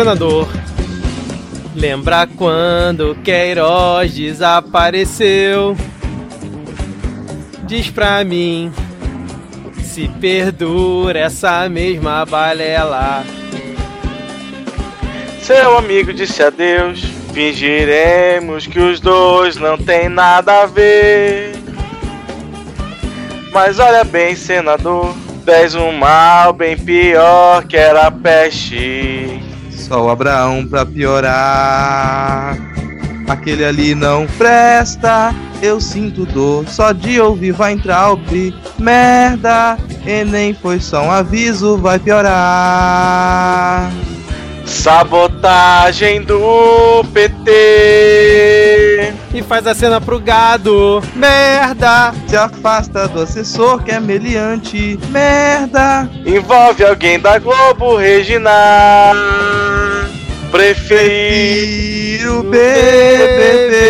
senador. Lembra quando Queiroz desapareceu? Diz pra mim se perdura essa mesma balela. Seu amigo disse adeus, fingiremos que os dois não tem nada a ver. Mas olha bem, senador, tens um mal bem pior que era peste. Só o Abraão pra piorar. Aquele ali não presta, eu sinto dor. Só de ouvir vai entrar o merda. Enem foi só um aviso, vai piorar. Sabotagem do PT. E faz a cena pro gado. Merda! Se afasta do assessor que é meliante. Merda! Envolve alguém da Globo, Regina. Prefiro BBB.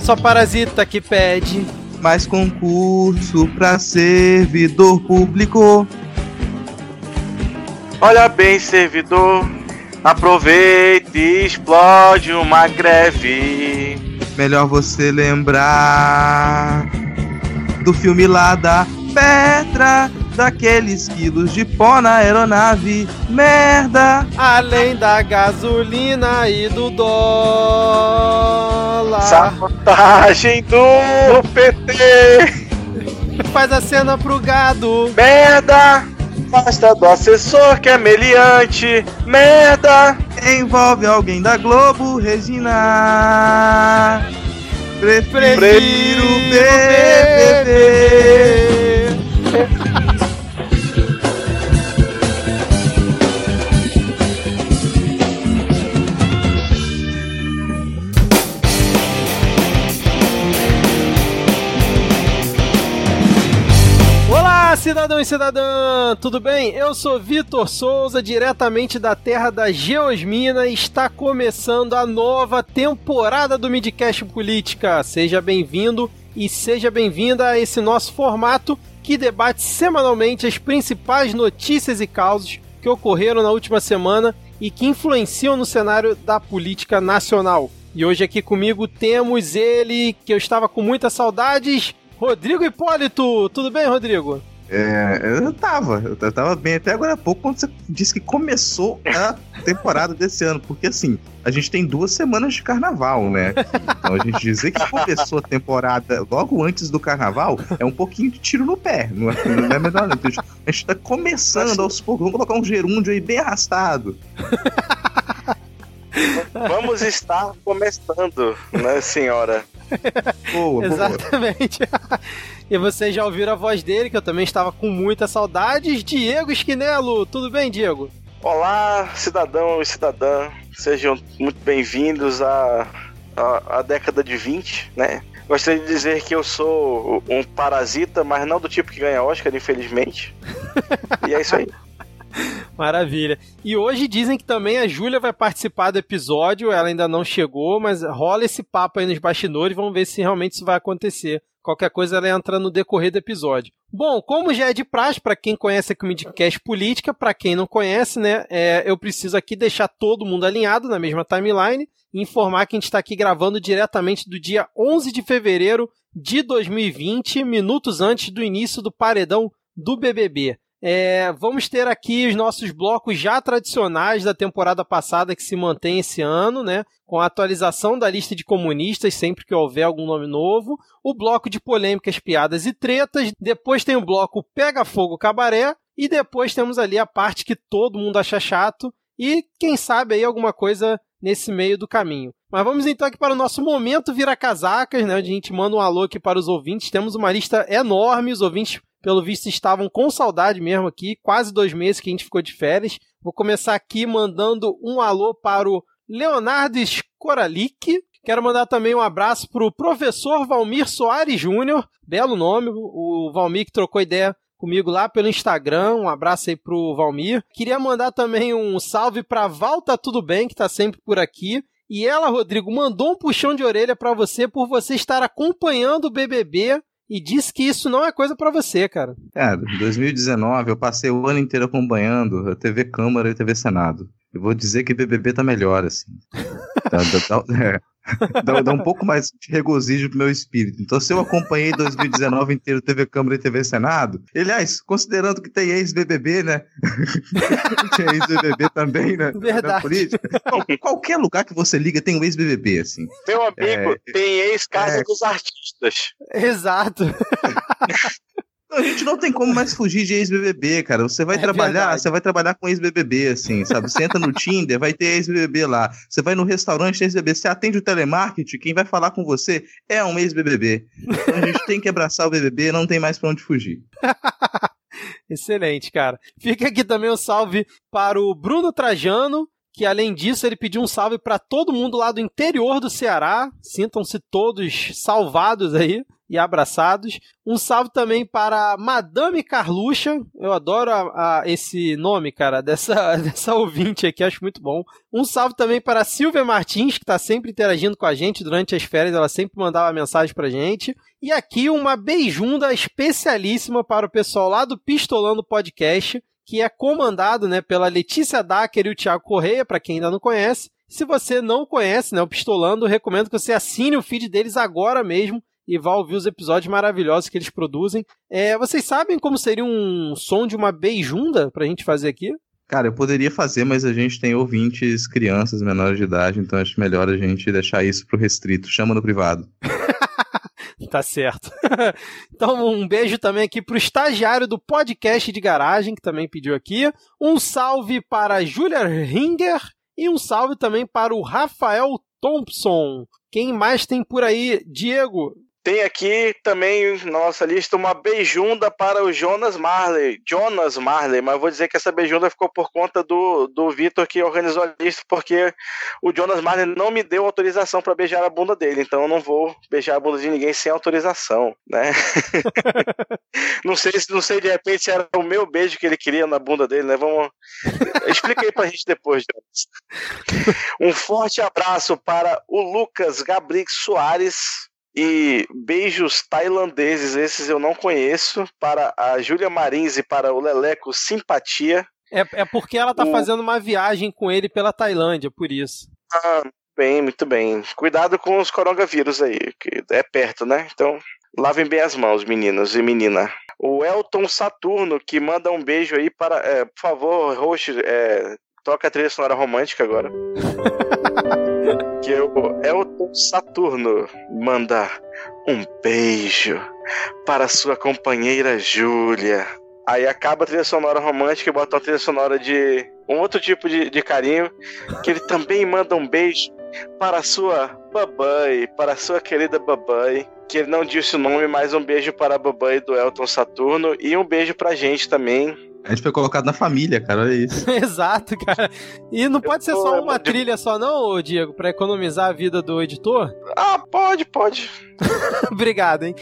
Só parasita que pede. Mais concurso pra servidor público. Olha bem, servidor. Aproveite e explode uma greve. Melhor você lembrar do filme lá da Petra daqueles quilos de pó na aeronave. Merda! Além da gasolina e do dólar. Sabotagem do PT. Faz a cena pro gado. Merda! Basta do assessor que é meliante. Merda! Envolve alguém da Globo, Regina. Prefiro, Prefiro BBB. Cidadão e cidadã, tudo bem? Eu sou Vitor Souza, diretamente da terra da Geosmina, e está começando a nova temporada do Midcast Política. Seja bem-vindo e seja bem-vinda a esse nosso formato que debate semanalmente as principais notícias e causos que ocorreram na última semana e que influenciam no cenário da política nacional. E hoje aqui comigo temos ele, que eu estava com muitas saudades, Rodrigo Hipólito. Tudo bem, Rodrigo? É, eu tava, eu tava bem até agora há pouco quando você disse que começou a temporada desse ano, porque assim, a gente tem duas semanas de carnaval, né? Então a gente dizer que começou a temporada logo antes do carnaval é um pouquinho de tiro no pé, não é, não é melhor não. Então, a gente tá começando aos poucos, vamos colocar um gerúndio aí bem arrastado. Vamos estar começando, né, senhora? Boa, Exatamente. E vocês já ouviram a voz dele, que eu também estava com muitas saudades. Diego Esquinelo, tudo bem, Diego? Olá, cidadão e cidadã. Sejam muito bem-vindos à, à, à década de 20, né? Gostaria de dizer que eu sou um parasita, mas não do tipo que ganha Oscar, infelizmente. e é isso aí. Maravilha. E hoje dizem que também a Júlia vai participar do episódio, ela ainda não chegou, mas rola esse papo aí nos bastidores, vamos ver se realmente isso vai acontecer. Qualquer coisa ela entra no decorrer do episódio. Bom, como já é de praxe, para quem conhece aqui o Midcast Política, para quem não conhece, né, é, eu preciso aqui deixar todo mundo alinhado na mesma timeline e informar que a gente está aqui gravando diretamente do dia 11 de fevereiro de 2020, minutos antes do início do paredão do BBB. É, vamos ter aqui os nossos blocos já tradicionais da temporada passada que se mantém esse ano, né? Com a atualização da lista de comunistas sempre que houver algum nome novo. O bloco de polêmicas, piadas e tretas. Depois tem o bloco Pega Fogo Cabaré. E depois temos ali a parte que todo mundo acha chato. E quem sabe aí alguma coisa nesse meio do caminho. Mas vamos então aqui para o nosso momento vira casacas, né? Onde a gente manda um alô aqui para os ouvintes. Temos uma lista enorme, os ouvintes pelo visto estavam com saudade mesmo aqui, quase dois meses que a gente ficou de férias. Vou começar aqui mandando um alô para o Leonardo Skoralik. Quero mandar também um abraço para o professor Valmir Soares Júnior, belo nome, o Valmir que trocou ideia comigo lá pelo Instagram. Um abraço aí pro Valmir. Queria mandar também um salve para Val Tá Tudo Bem, que tá sempre por aqui. E ela, Rodrigo, mandou um puxão de orelha para você por você estar acompanhando o BBB e diz que isso não é coisa para você, cara. É, 2019 eu passei o ano inteiro acompanhando a TV Câmara e a TV Senado. eu vou dizer que BBB tá melhor, assim. Dá, dá, dá, é, dá, dá, um pouco mais de regozijo pro meu espírito. Então, se eu acompanhei 2019 inteiro TV Câmara e TV Senado, aliás, considerando que tem ex-BBB, né? tem ex-BBB também, né? Verdade. qualquer lugar que você liga tem um ex-BBB, assim. Meu amigo, é, tem ex-Casa é, dos Artistas. Exato. A gente não tem como mais fugir de ex-BBB, cara. Você vai é trabalhar, verdade. você vai trabalhar com ex-BBB, assim, sabe? Você entra no Tinder, vai ter ex-BBB lá. Você vai no restaurante, ex-BBB. Você atende o telemarketing, quem vai falar com você é um ex-BBB. Então a gente tem que abraçar o BBB, não tem mais pra onde fugir. Excelente, cara. Fica aqui também o um salve para o Bruno Trajano, que além disso ele pediu um salve para todo mundo lá do interior do Ceará. Sintam-se todos salvados aí e abraçados. Um salve também para Madame Carluxa. Eu adoro a, a, esse nome, cara, dessa, dessa ouvinte aqui, acho muito bom. Um salve também para Silvia Martins, que está sempre interagindo com a gente durante as férias, ela sempre mandava mensagem pra gente. E aqui uma beijunda especialíssima para o pessoal lá do Pistolando Podcast, que é comandado né, pela Letícia Dacker e o Thiago Correia, para quem ainda não conhece. Se você não conhece né, o Pistolando, recomendo que você assine o feed deles agora mesmo e vá ouvir os episódios maravilhosos que eles produzem. É, vocês sabem como seria um som de uma beijunda pra gente fazer aqui? Cara, eu poderia fazer, mas a gente tem ouvintes, crianças menores de idade, então acho melhor a gente deixar isso pro restrito. Chama no privado. tá certo. então, um beijo também aqui pro estagiário do podcast de garagem, que também pediu aqui. Um salve para a Julia Ringer e um salve também para o Rafael Thompson. Quem mais tem por aí? Diego, tem aqui também na nossa lista uma beijunda para o Jonas Marley. Jonas Marley, mas vou dizer que essa beijunda ficou por conta do, do Vitor que organizou a lista, porque o Jonas Marley não me deu autorização para beijar a bunda dele, então eu não vou beijar a bunda de ninguém sem autorização, né? não sei se não sei de repente se era o meu beijo que ele queria na bunda dele, né? Vamos explica aí pra gente depois, Jonas. Um forte abraço para o Lucas Gabriel Soares e beijos tailandeses, esses eu não conheço, para a Júlia Marins e para o Leleco Simpatia. É, é porque ela tá o... fazendo uma viagem com ele pela Tailândia, por isso. Ah, bem, muito bem. Cuidado com os coronavírus aí, que é perto, né? Então, lavem bem as mãos, meninos e menina. O Elton Saturno, que manda um beijo aí para. É, por favor, host, é, toca a trilha sonora romântica agora. que o Elton Saturno manda um beijo para sua companheira Júlia. Aí acaba a trilha sonora romântica e bota uma trilha sonora de um outro tipo de, de carinho, que ele também manda um beijo para sua babai, para sua querida babai, que ele não disse o nome, mas um beijo para a babai do Elton Saturno e um beijo pra gente também, a gente foi colocado na família, cara, olha isso. Exato, cara. E não pode ser só uma trilha só, não, Diego, para economizar a vida do editor? Ah, pode, pode. Obrigado, hein?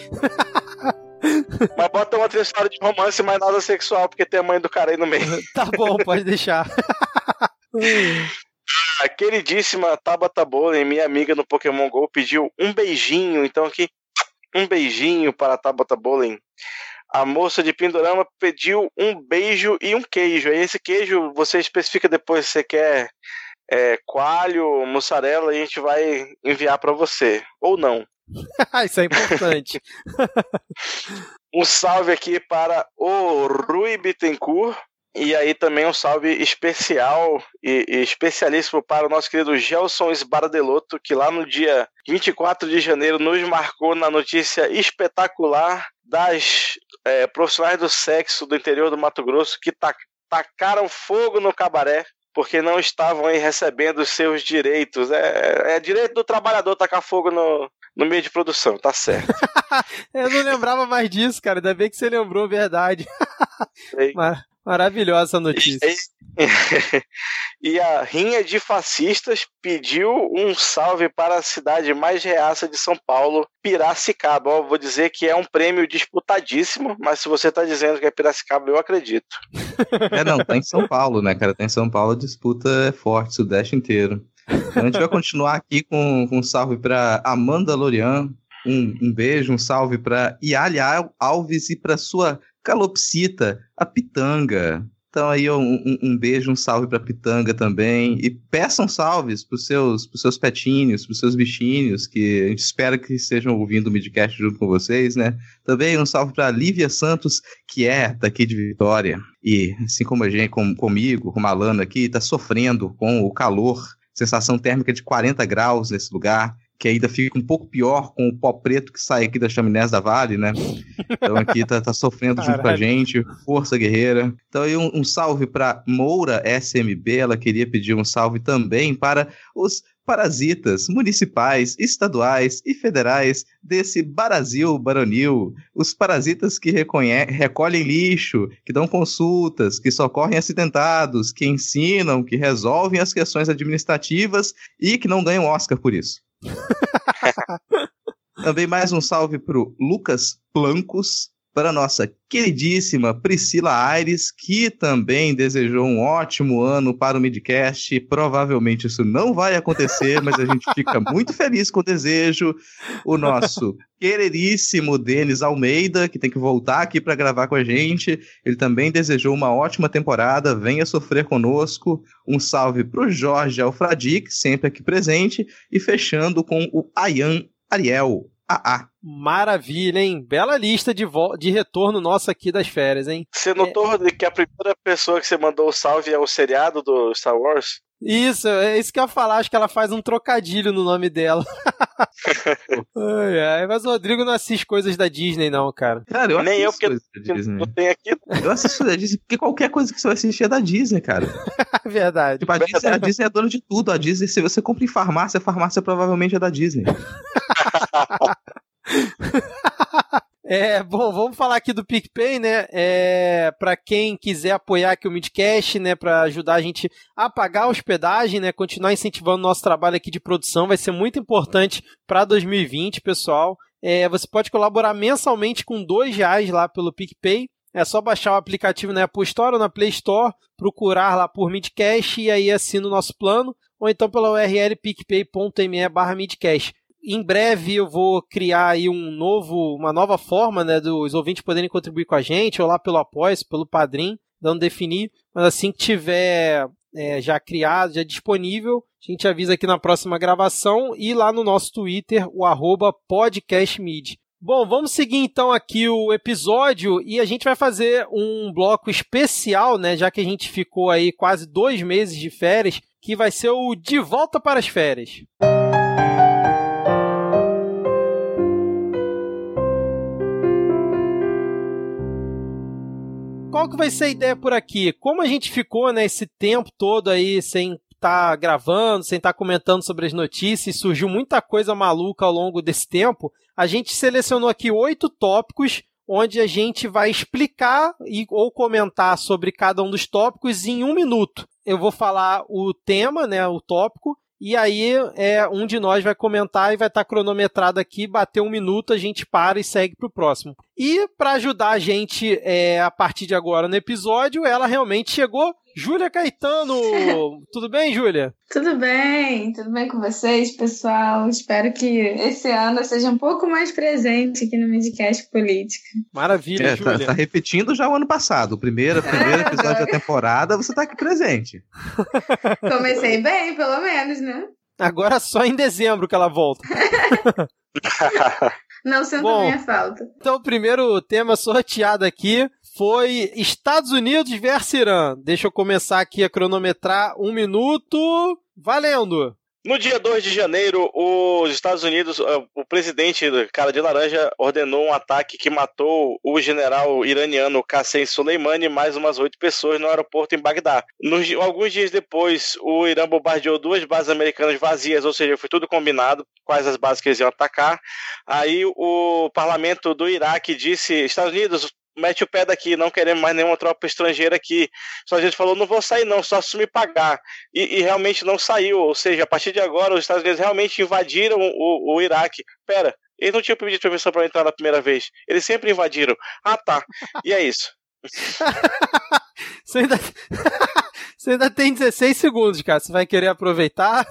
Mas bota uma trilha de romance, mas nada sexual, porque tem a mãe do cara aí no meio. tá bom, pode deixar. A queridíssima Tabata Bowling, minha amiga no Pokémon GO, pediu um beijinho. Então aqui, um beijinho para a Tabata Bowling a moça de Pindorama pediu um beijo e um queijo. Aí esse queijo você especifica depois se você quer é, coalho, mussarela, e a gente vai enviar para você. Ou não. Isso é importante. um salve aqui para o Rui Bittencourt. E aí também um salve especial e, e, especialíssimo para o nosso querido Gelson Esbardelotto, que lá no dia 24 de janeiro nos marcou na notícia espetacular das é, profissionais do sexo do interior do Mato Grosso que tacaram fogo no cabaré porque não estavam aí recebendo os seus direitos. É, é direito do trabalhador tacar fogo no, no meio de produção, tá certo. Eu não lembrava mais disso, cara. Ainda bem que você lembrou, verdade. Mar maravilhosa notícia. E a Rinha de Fascistas pediu um salve para a cidade mais reaça de São Paulo, Piracicaba. Eu vou dizer que é um prêmio disputadíssimo, mas se você está dizendo que é Piracicaba, eu acredito. É, não, tá em São Paulo, né, cara? Tá em São Paulo, a disputa é forte, Sudeste inteiro. Então, a gente vai continuar aqui com, com um salve para Amanda Lorian, um, um, beijo, um salve para Iália Alves e para sua calopsita, a Pitanga. Então aí um, um, um beijo, um salve pra Pitanga também. E peçam salves pros seus, pros seus petinhos, pros seus bichinhos, que a gente espera que estejam ouvindo o Midcast junto com vocês, né? Também um salve pra Lívia Santos, que é daqui de Vitória. E assim como a gente, com, comigo, com o Malano aqui, tá sofrendo com o calor, sensação térmica de 40 graus nesse lugar que ainda fica um pouco pior com o pó preto que sai aqui das chaminés da Vale, né? Então aqui tá, tá sofrendo junto com a gente, força guerreira. Então aí um, um salve para Moura SMB, ela queria pedir um salve também para os parasitas municipais, estaduais e federais desse Brasil baronil, os parasitas que recolhem lixo, que dão consultas, que socorrem acidentados, que ensinam, que resolvem as questões administrativas e que não ganham Oscar por isso. Também mais um salve pro Lucas Plancos, para a nossa queridíssima Priscila Aires, que também desejou um ótimo ano para o Midcast. Provavelmente isso não vai acontecer, mas a gente fica muito feliz com o desejo. O nosso queridíssimo Denis Almeida, que tem que voltar aqui para gravar com a gente. Ele também desejou uma ótima temporada, venha sofrer conosco. Um salve para o Jorge Alfradic, sempre aqui presente. E fechando com o Ayan Ariel. AA. Maravilha, hein? Bela lista de, de retorno nossa aqui das férias, hein? Você notou é... que a primeira pessoa que você mandou o salve é o seriado do Star Wars? Isso, é isso que eu ia falar. Acho que ela faz um trocadilho no nome dela. ai, ai, mas o Rodrigo não assiste coisas da Disney, não, cara. Cara, eu Nem eu, porque não tem aqui. Eu assisto da Disney porque qualquer coisa que você vai assistir é da Disney, cara. Verdade. Tipo, a, Disney, a Disney é dona de tudo. A Disney, se você compra em farmácia, a farmácia provavelmente é da Disney. É, bom, vamos falar aqui do PicPay, né? É, para quem quiser apoiar aqui o Midcast, né, para ajudar a gente a pagar a hospedagem, né, continuar incentivando o nosso trabalho aqui de produção, vai ser muito importante para 2020, pessoal. É, você pode colaborar mensalmente com dois reais lá pelo PicPay. É só baixar o aplicativo na Apple Store ou na Play Store, procurar lá por Midcast e aí assina o nosso plano, ou então pela URL picpay.me barra Midcast em breve eu vou criar aí um novo, uma nova forma, né, dos ouvintes poderem contribuir com a gente, ou lá pelo Apoia, pelo Padrim, dando definir. Mas assim que tiver é, já criado, já disponível, a gente avisa aqui na próxima gravação e lá no nosso Twitter, o arroba podcastmid. Bom, vamos seguir então aqui o episódio e a gente vai fazer um bloco especial, né? Já que a gente ficou aí quase dois meses de férias, que vai ser o De Volta para as Férias. Música qual que vai ser a ideia por aqui? Como a gente ficou né, tempo todo aí sem estar tá gravando, sem estar tá comentando sobre as notícias, surgiu muita coisa maluca ao longo desse tempo, a gente selecionou aqui oito tópicos onde a gente vai explicar e, ou comentar sobre cada um dos tópicos em um minuto. Eu vou falar o tema, né, o tópico, e aí é um de nós vai comentar e vai estar tá cronometrado aqui, bater um minuto, a gente para e segue para o próximo. E para ajudar a gente é, a partir de agora no episódio, ela realmente chegou Júlia Caetano! tudo bem, Júlia? Tudo bem, tudo bem com vocês, pessoal? Espero que esse ano seja um pouco mais presente aqui no Midcast Política. Maravilha, é, Júlia. Tá, tá, repetindo já o ano passado. O primeiro, primeiro é, episódio da temporada, você tá aqui presente. Comecei bem, pelo menos, né? Agora só em dezembro que ela volta. Não sinto Bom, minha falta. Então, o primeiro tema sorteado aqui foi Estados Unidos versus Irã. Deixa eu começar aqui a cronometrar um minuto. Valendo! No dia 2 de janeiro, os Estados Unidos, eh, o presidente cara de laranja ordenou um ataque que matou o general iraniano Qassem Soleimani e mais umas oito pessoas no aeroporto em Bagdá. Nos, alguns dias depois, o Irã bombardeou duas bases americanas vazias, ou seja, foi tudo combinado quais as bases que eles iam atacar. Aí o parlamento do Iraque disse: Estados Unidos, mete o pé daqui, não queremos mais nenhuma tropa estrangeira aqui. Só a gente falou, não vou sair não, só se me pagar. E, e, realmente não saiu, ou seja, a partir de agora os Estados Unidos realmente invadiram o, o Iraque. Pera, eles não tinham pedido permissão para entrar na primeira vez, eles sempre invadiram. Ah tá, e é isso. Você ainda... Você ainda tem 16 segundos, cara. Você vai querer aproveitar?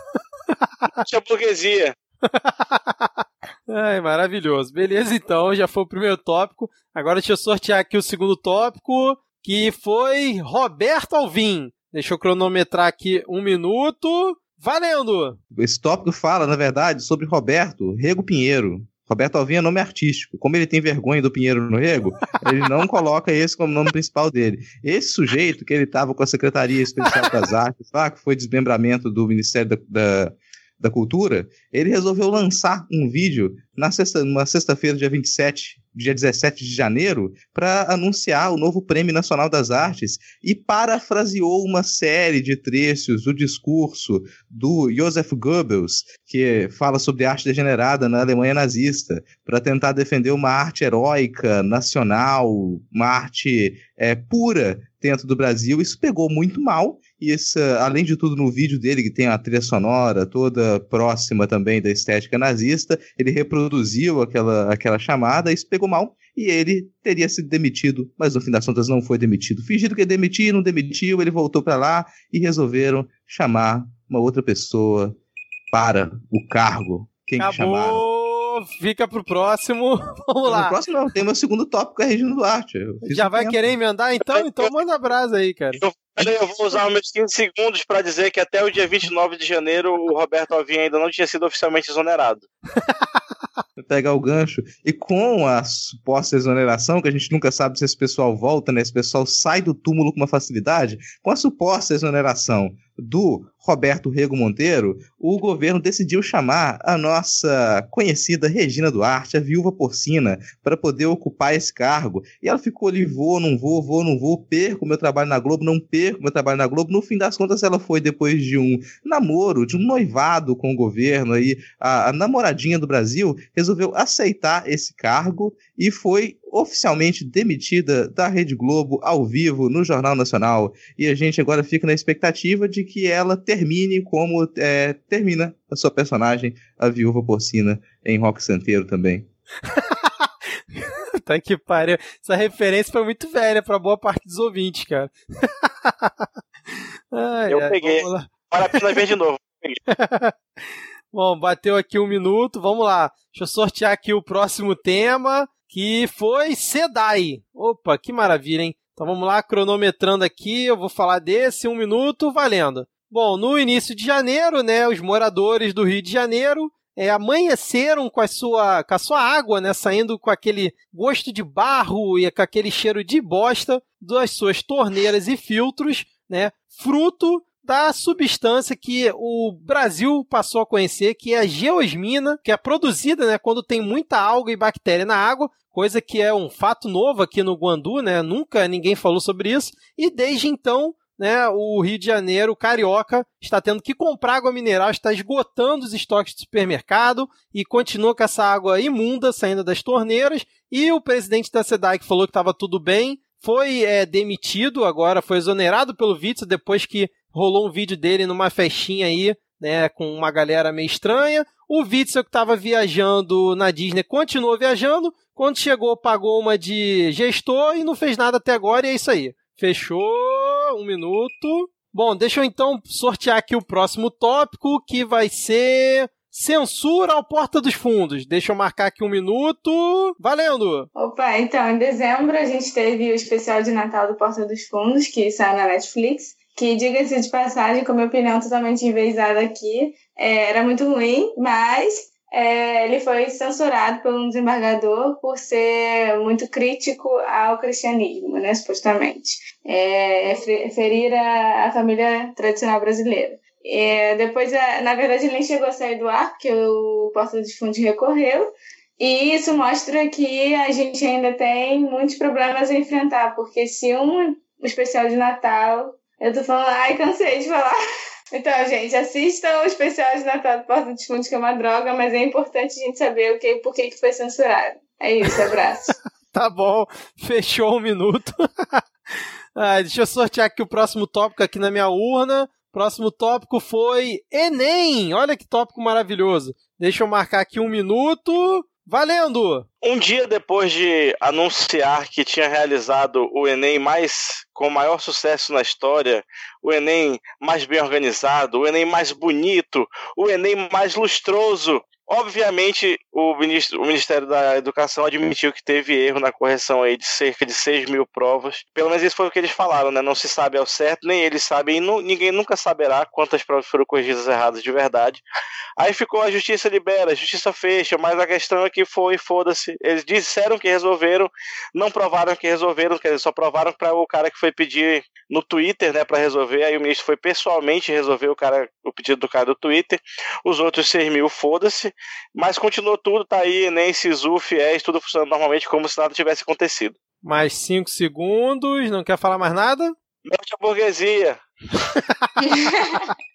Tinha burguesia. Ai, maravilhoso. Beleza, então, já foi o primeiro tópico. Agora deixa eu sortear aqui o segundo tópico, que foi Roberto Alvim. Deixa eu cronometrar aqui um minuto. Valendo! Esse tópico fala, na verdade, sobre Roberto Rego Pinheiro. Roberto Alvim é nome artístico. Como ele tem vergonha do Pinheiro no Rego, ele não coloca esse como nome principal dele. Esse sujeito que ele estava com a Secretaria Especial das Artes, lá, que foi desmembramento do Ministério da, da da Cultura, ele resolveu lançar um vídeo na sexta, numa sexta-feira, dia 27, dia 17 de janeiro, para anunciar o novo Prêmio Nacional das Artes e parafraseou uma série de trechos do discurso do Joseph Goebbels, que fala sobre arte degenerada na Alemanha nazista, para tentar defender uma arte heróica, nacional, uma arte é, pura dentro do Brasil. Isso pegou muito mal e essa, além de tudo, no vídeo dele, que tem a trilha sonora toda próxima também da estética nazista, ele reproduziu aquela, aquela chamada, isso pegou mal, e ele teria sido demitido, mas no fim das contas não foi demitido. Fingido que ia demitir, não demitiu, ele voltou para lá e resolveram chamar uma outra pessoa para o cargo. Quem Acabou. que chamaram? Fica pro próximo. Vamos lá. No próximo não, tem meu segundo tópico, é Regina Duarte. Já vai tempo. querer emendar então? Então manda brasa aí, cara. Eu eu vou usar meus 15 segundos para dizer que até o dia 29 de janeiro o Roberto Alvim ainda não tinha sido oficialmente exonerado. Pegar o gancho. E com a suposta exoneração, que a gente nunca sabe se esse pessoal volta, né? Esse pessoal sai do túmulo com uma facilidade. Com a suposta exoneração do Roberto Rego Monteiro, o governo decidiu chamar a nossa conhecida Regina Duarte, a viúva porcina, para poder ocupar esse cargo. E ela ficou ali, vou, não vou, vou, não vou, perco meu trabalho na Globo, não perco meu trabalho na Globo. No fim das contas, ela foi depois de um namoro, de um noivado com o governo aí, a, a namoradinha do Brasil, resolveu aceitar esse cargo e foi oficialmente demitida da Rede Globo ao vivo no Jornal Nacional. E a gente agora fica na expectativa de que ela termine como é, termina a sua personagem, a viúva porcina, em Rock Santeiro também. tá que pariu. Essa referência foi muito velha para boa parte dos ouvintes, cara. ai, Eu ai, peguei. Vale a pena ver de novo. Bom, bateu aqui um minuto, vamos lá. Deixa eu sortear aqui o próximo tema, que foi Sedai. Opa, que maravilha, hein? Então vamos lá, cronometrando aqui, eu vou falar desse, um minuto, valendo. Bom, no início de janeiro, né, os moradores do Rio de Janeiro é, amanheceram com a, sua, com a sua água, né, saindo com aquele gosto de barro e com aquele cheiro de bosta das suas torneiras e filtros, né, fruto da substância que o Brasil passou a conhecer, que é a geosmina, que é produzida né, quando tem muita alga e bactéria na água, coisa que é um fato novo aqui no Guandu, né? Nunca ninguém falou sobre isso. E desde então né, o Rio de Janeiro, o carioca, está tendo que comprar água mineral, está esgotando os estoques de supermercado e continua com essa água imunda saindo das torneiras. E o presidente da SEDAI, que falou que estava tudo bem, foi é, demitido agora, foi exonerado pelo Witzel depois que rolou um vídeo dele numa festinha aí, né, com uma galera meio estranha. O Witzel, que estava viajando na Disney, continuou viajando. Quando chegou, pagou uma de gestor e não fez nada até agora, e é isso aí. Fechou, um minuto. Bom, deixa eu então sortear aqui o próximo tópico, que vai ser censura ao Porta dos Fundos. Deixa eu marcar aqui um minuto. Valendo! Opa, então, em dezembro a gente teve o especial de Natal do Porta dos Fundos, que saiu na Netflix. Que, diga-se de passagem, com a minha opinião totalmente envezada aqui, é, era muito ruim, mas é, ele foi censurado por um desembargador por ser muito crítico ao cristianismo, né, supostamente. É, ferir a, a, família tradicional brasileira. É, depois, na verdade, ele nem chegou a sair do ar, porque o Porta dos Fundos recorreu, e isso mostra que a gente ainda tem muitos problemas a enfrentar, porque se um especial de Natal, eu tô falando, ai, cansei de falar. Então, gente, assistam o especial de Natal do Porta dos Fundos, que é uma droga, mas é importante a gente saber o que, por que, que foi censurado. É isso, abraço. tá bom, fechou um minuto. ah, deixa eu sortear aqui o próximo tópico aqui na minha urna. Próximo tópico foi Enem. Olha que tópico maravilhoso. Deixa eu marcar aqui um minuto. Valendo! Um dia depois de anunciar que tinha realizado o Enem mais com maior sucesso na história, o Enem mais bem organizado, o Enem mais bonito, o Enem mais lustroso Obviamente, o, ministro, o Ministério da Educação admitiu que teve erro na correção aí de cerca de 6 mil provas. Pelo menos isso foi o que eles falaram, né? Não se sabe ao certo, nem eles sabem, e não, ninguém nunca saberá quantas provas foram corrigidas erradas de verdade. Aí ficou a justiça libera, a justiça fecha, mas a questão é que foi, foda-se. Eles disseram que resolveram, não provaram que resolveram, quer dizer, só provaram para o cara que foi pedir no Twitter, né, para resolver. Aí o ministro foi pessoalmente resolver o cara, o pedido do cara do Twitter. Os outros 6 mil, foda-se. Mas continuou tudo, tá aí, nem SISU, FIES, tudo funcionando normalmente como se nada tivesse acontecido. Mais 5 segundos, não quer falar mais nada? Norte a burguesia.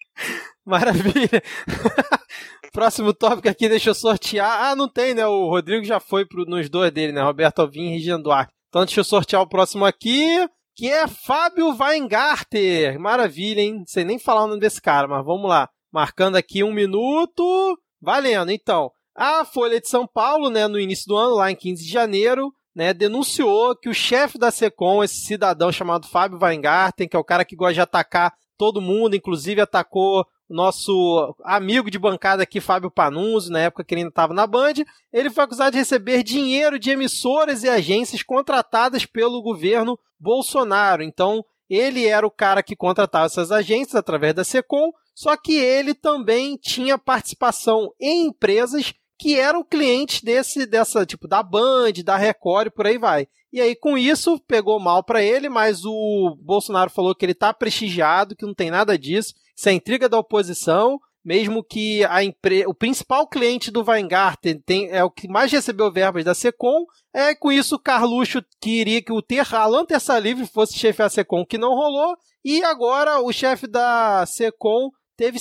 Maravilha. Próximo tópico aqui, deixa eu sortear. Ah, não tem, né? O Rodrigo já foi pro, nos dois dele, né? Roberto Alvim e Regian Duarte. Então deixa eu sortear o próximo aqui, que é Fábio Weingarter. Maravilha, hein? Não sei nem falar o nome desse cara, mas vamos lá. Marcando aqui um minuto. Valendo, então. A Folha de São Paulo, né, no início do ano, lá em 15 de janeiro, né, denunciou que o chefe da SECOM, esse cidadão chamado Fábio Weingarten, que é o cara que gosta de atacar todo mundo, inclusive atacou nosso amigo de bancada aqui, Fábio Panunzio, na época que ele ainda estava na Band, ele foi acusado de receber dinheiro de emissoras e agências contratadas pelo governo Bolsonaro. Então, ele era o cara que contratava essas agências através da SECOM, só que ele também tinha participação em empresas que eram clientes desse dessa tipo da Band, da Record e por aí vai. E aí com isso pegou mal para ele, mas o Bolsonaro falou que ele tá prestigiado, que não tem nada disso, isso é intriga da oposição, mesmo que a empre... o principal cliente do Weingarten tem... é o que mais recebeu verbas da Secom, é com isso o Carluxo queria que o Ter Alan Terça Livre fosse chefe da Secom, que não rolou, e agora o chefe da Secom teve.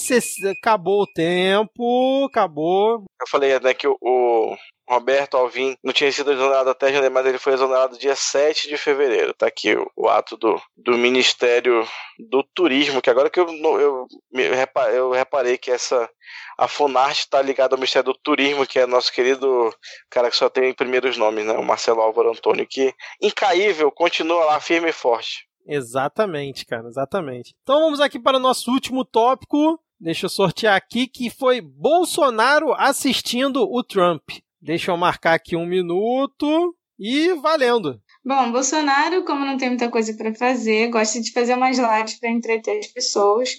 Acabou o tempo, acabou. Eu falei né, que o, Roberto Alvim não tinha sido exonerado até janeiro, mas ele foi exonerado dia 7 de fevereiro. Tá aqui o, o ato do, do Ministério do Turismo, que agora que eu, eu, eu, eu reparei que essa a Funarte está ligada ao Ministério do Turismo, que é nosso querido cara que só tem primeiros nomes, né? O Marcelo Álvaro Antônio, que incaível, continua lá firme e forte. Exatamente, cara, exatamente. Então vamos aqui para o nosso último tópico. Deixa eu sortear aqui que foi Bolsonaro assistindo o Trump. Deixa eu marcar aqui um minuto e valendo. Bom, Bolsonaro, como não tem muita coisa para fazer, gosta de fazer umas lives para entreter as pessoas.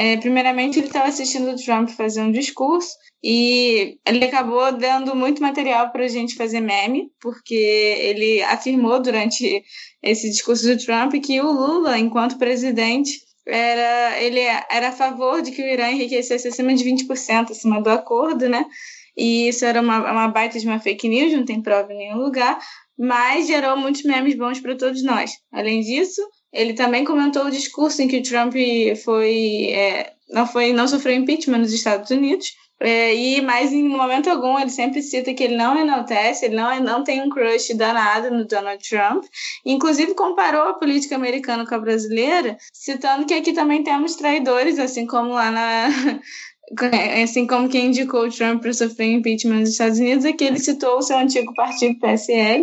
É, primeiramente, ele estava assistindo o Trump fazer um discurso e ele acabou dando muito material para a gente fazer meme, porque ele afirmou durante esse discurso do Trump que o Lula, enquanto presidente, era, ele era a favor de que o Irã enriquecesse acima de 20%, acima do acordo, né? E isso era uma, uma baita de uma fake news, não tem prova em nenhum lugar, mas gerou muitos memes bons para todos nós. Além disso, ele também comentou o discurso em que o Trump foi, é, não, foi, não sofreu impeachment nos Estados Unidos, é, e mas em momento algum ele sempre cita que ele não enaltece, ele não, não tem um crush danado no Donald Trump. Inclusive comparou a política americana com a brasileira, citando que aqui também temos traidores, assim como lá na. Assim como quem indicou o Trump para sofrer impeachment nos Estados Unidos, aqui ele citou o seu antigo partido PSL.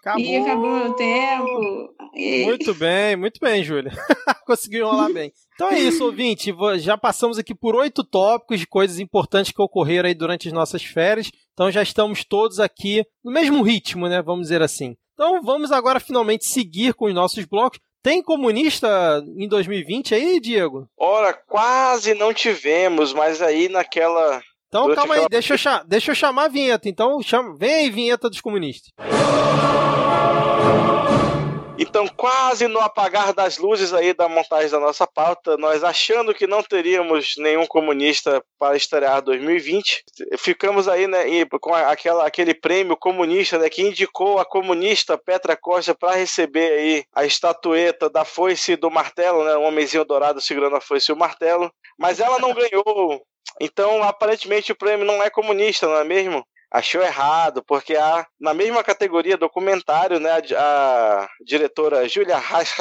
Acabou. E acabou meu tempo. E... Muito bem, muito bem, Júlia. Conseguiu enrolar bem. Então é isso, ouvinte. Já passamos aqui por oito tópicos de coisas importantes que ocorreram aí durante as nossas férias. Então já estamos todos aqui no mesmo ritmo, né? Vamos dizer assim. Então vamos agora finalmente seguir com os nossos blocos. Tem comunista em 2020 aí, Diego? Ora, quase não tivemos, mas aí naquela. Então calma aí, deixa eu, deixa eu chamar a vinheta. Então chama... vem aí, vinheta dos comunistas. Então, quase no apagar das luzes aí da montagem da nossa pauta, nós achando que não teríamos nenhum comunista para estrear 2020, ficamos aí, né, com aquela, aquele prêmio comunista, né, que indicou a comunista Petra Costa para receber aí a estatueta da foice e do martelo, né, um homenzinho dourado segurando a foice e o martelo, mas ela não ganhou. Então, aparentemente o prêmio não é comunista, não é mesmo? Achou errado, porque há, na mesma categoria documentário, né, a, a diretora Julia Haas,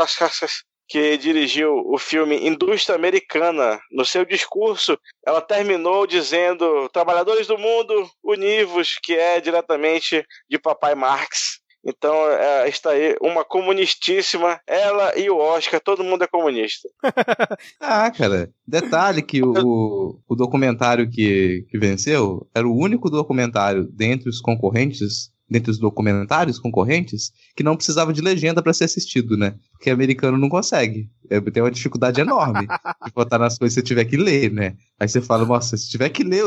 que dirigiu o filme Indústria Americana, no seu discurso, ela terminou dizendo: Trabalhadores do mundo, univos, que é diretamente de Papai Marx. Então é, está aí uma comunistíssima, ela e o Oscar, todo mundo é comunista. ah, cara, detalhe que o, o documentário que, que venceu era o único documentário dentre os concorrentes dentre os documentários concorrentes, que não precisava de legenda para ser assistido, né? Porque americano não consegue. É, tem uma dificuldade enorme de botar nas coisas se você tiver que ler, né? Aí você fala, nossa, se tiver que ler,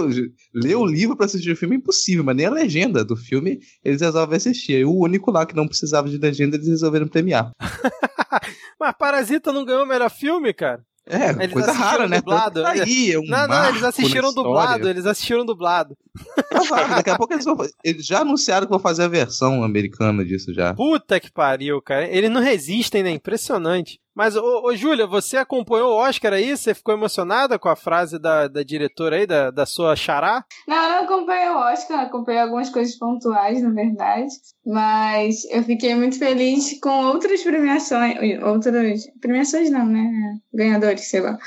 ler o livro para assistir o filme é impossível, mas nem a legenda do filme eles resolvem assistir. E o único lá que não precisava de legenda eles resolveram premiar. mas Parasita não ganhou o melhor filme, cara? É, eles coisa rara, né? Dublado. Tá aí, é um não, não, eles assistiram dublado, eles assistiram dublado. daqui a pouco eles, vão, eles já anunciaram que vão fazer a versão americana disso já. Puta que pariu, cara. Eles não resistem, né? Impressionante. Mas, ô, ô Júlia, você acompanhou o Oscar aí? Você ficou emocionada com a frase da, da diretora aí, da, da sua xará? Não, eu não acompanhei o Oscar, acompanhei algumas coisas pontuais, na verdade. Mas eu fiquei muito feliz com outras premiações. Outras. Premiações não, né? Ganhadores, sei lá.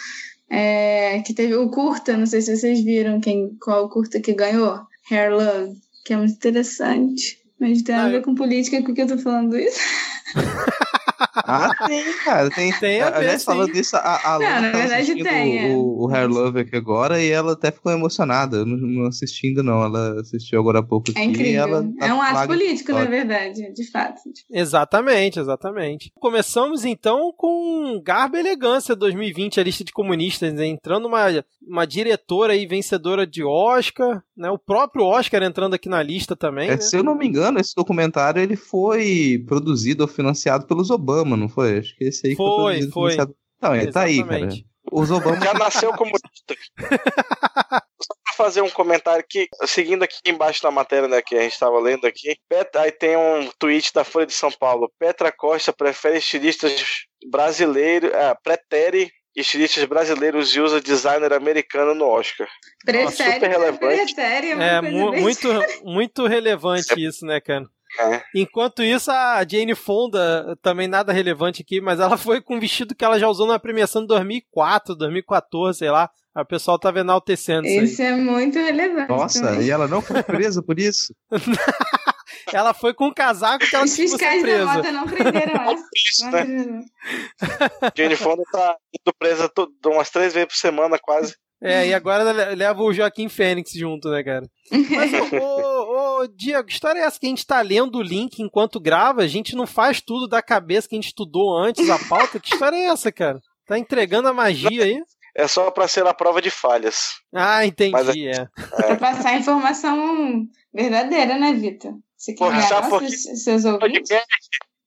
É, que teve o curta, não sei se vocês viram quem, qual o curta que ganhou. Hair Love, que é muito interessante. Mas tem a ah, ver com política, por que eu tô falando isso? Ah, tem, cara. Tem, tem a ver, Aliás, falando disso, a, a não, na verdade tem. O, o Hair Love aqui agora e ela até ficou emocionada. Eu não, não assisti ainda, não. Ela assistiu agora há pouco é incrível. Ela tá é um ato político, na verdade, de fato. Exatamente, exatamente. Começamos então com Garba e Elegância 2020, a lista de comunistas, né? entrando uma, uma diretora aí vencedora de Oscar, né? O próprio Oscar entrando aqui na lista também. É, né? Se eu não me engano, esse documentário ele foi produzido ou financiado pelos Obama, não foi? Acho que esse aí foi. Foi, foi. Não, ele tá aí, cara. Os Obama já nasceu comunista. Só pra fazer um comentário aqui, seguindo aqui embaixo da matéria né, que a gente estava lendo aqui, Petra, aí tem um tweet da Folha de São Paulo. Petra Costa prefere estilistas brasileiros, é, pretere estilistas brasileiros e usa designer americano no Oscar. Prefere, super relevante. Prefere, é, é muito, muito relevante isso, né, cara? É. Enquanto isso, a Jane Fonda, também nada relevante aqui, mas ela foi com um vestido que ela já usou na premiação de 2004, 2014, sei lá. O pessoal tá enaltecendo isso. Isso é muito relevante. Nossa, também. e ela não foi presa por isso? ela foi com um casaco que ela Os fiscais presa. da moto não prenderam ela. Isso, né? Jane Fonda tá indo presa umas três vezes por semana, quase. É, e agora leva o Joaquim Fênix junto, né, cara? Mas, ô, ô, Diego, que história é essa que a gente tá lendo o link enquanto grava? A gente não faz tudo da cabeça que a gente estudou antes, a pauta? Que história é essa, cara? Tá entregando a magia aí? É só para ser a prova de falhas. Ah, entendi, Mas, é. é. Pra passar informação verdadeira, né, Vitor? Você quer Pô, seus ouvintes?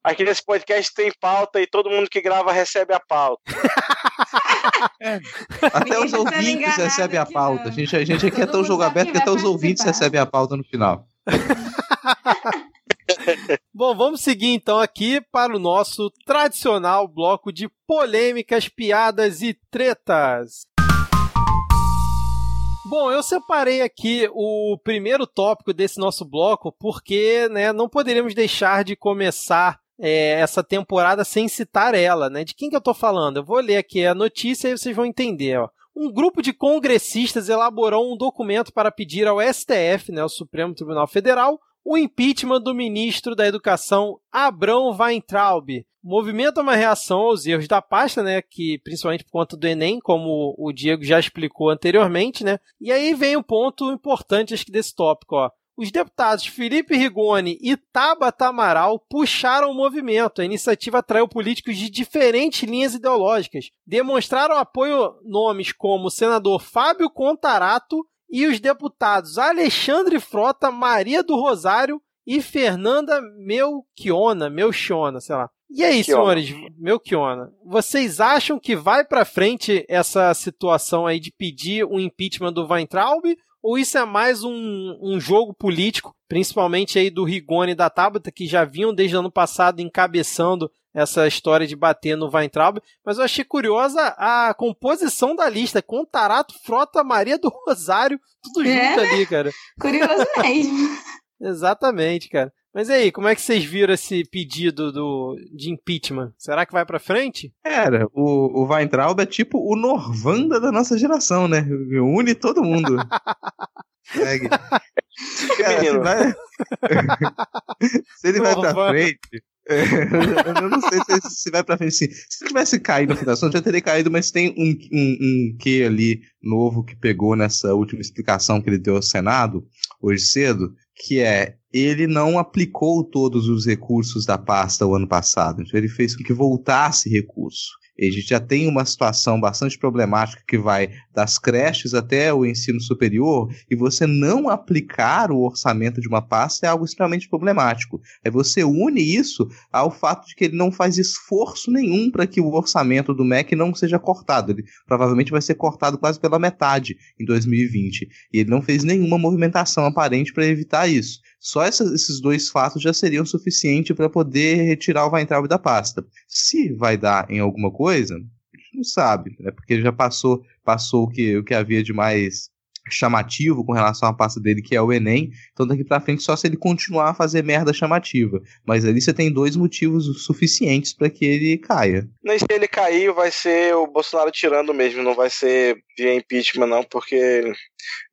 Aqui nesse podcast tem pauta e todo mundo que grava recebe a pauta. Até os ouvintes recebem a pauta. A gente, a gente aqui é tão jogo aberto que até os ouvintes recebem a pauta no final. Bom, vamos seguir então aqui para o nosso tradicional bloco de polêmicas, piadas e tretas. Bom, eu separei aqui o primeiro tópico desse nosso bloco porque né, não poderíamos deixar de começar é, essa temporada sem citar ela, né? De quem que eu tô falando? Eu vou ler aqui a notícia e vocês vão entender, ó. Um grupo de congressistas elaborou um documento para pedir ao STF, né, o Supremo Tribunal Federal, o impeachment do ministro da Educação Abrão Weintraub. O movimento é uma reação aos erros da pasta, né, que principalmente por conta do Enem, como o Diego já explicou anteriormente, né? E aí vem um ponto importante acho que desse tópico, ó os deputados Felipe Rigoni e Tabata Amaral puxaram o movimento. A iniciativa atraiu políticos de diferentes linhas ideológicas. Demonstraram apoio nomes como o senador Fábio Contarato e os deputados Alexandre Frota, Maria do Rosário e Fernanda Melchiona, Melchiona, sei lá. E aí, senhores, Melchiona, vocês acham que vai para frente essa situação aí de pedir o impeachment do Weintraub ou isso é mais um, um jogo político, principalmente aí do Rigoni e da Tabata, que já vinham desde o ano passado encabeçando essa história de bater no Weintraub, mas eu achei curiosa a composição da lista, com Tarato, Frota, Maria do Rosário, tudo é, junto ali, cara. Curioso mesmo. Exatamente, cara. Mas aí, como é que vocês viram esse pedido do, de impeachment? Será que vai pra frente? Era, o, o Weintraub é tipo o Norvanda da nossa geração, né? Une todo mundo. Segue. Cara, se, vai... se ele vai pra frente, é, eu não sei se, se vai pra frente. Assim. Se tivesse caído na fundação, já teria caído, mas tem um, um, um que ali novo que pegou nessa última explicação que ele deu ao Senado hoje cedo, que é ele não aplicou todos os recursos da pasta o ano passado, então ele fez com que voltasse recurso. A gente já tem uma situação bastante problemática que vai das creches até o ensino superior, e você não aplicar o orçamento de uma pasta é algo extremamente problemático. Aí você une isso ao fato de que ele não faz esforço nenhum para que o orçamento do MEC não seja cortado. Ele provavelmente vai ser cortado quase pela metade em 2020. E ele não fez nenhuma movimentação aparente para evitar isso. Só esses dois fatos já seriam suficientes para poder retirar o Weintraub da pasta. Se vai dar em alguma coisa, a gente não sabe, né? porque já passou, passou o que, o que havia de mais chamativo com relação à pasta dele, que é o Enem. Então daqui para frente só se ele continuar a fazer merda chamativa. Mas ali você tem dois motivos suficientes para que ele caia. Nem se ele cair, vai ser o Bolsonaro tirando mesmo, não vai ser via impeachment não, porque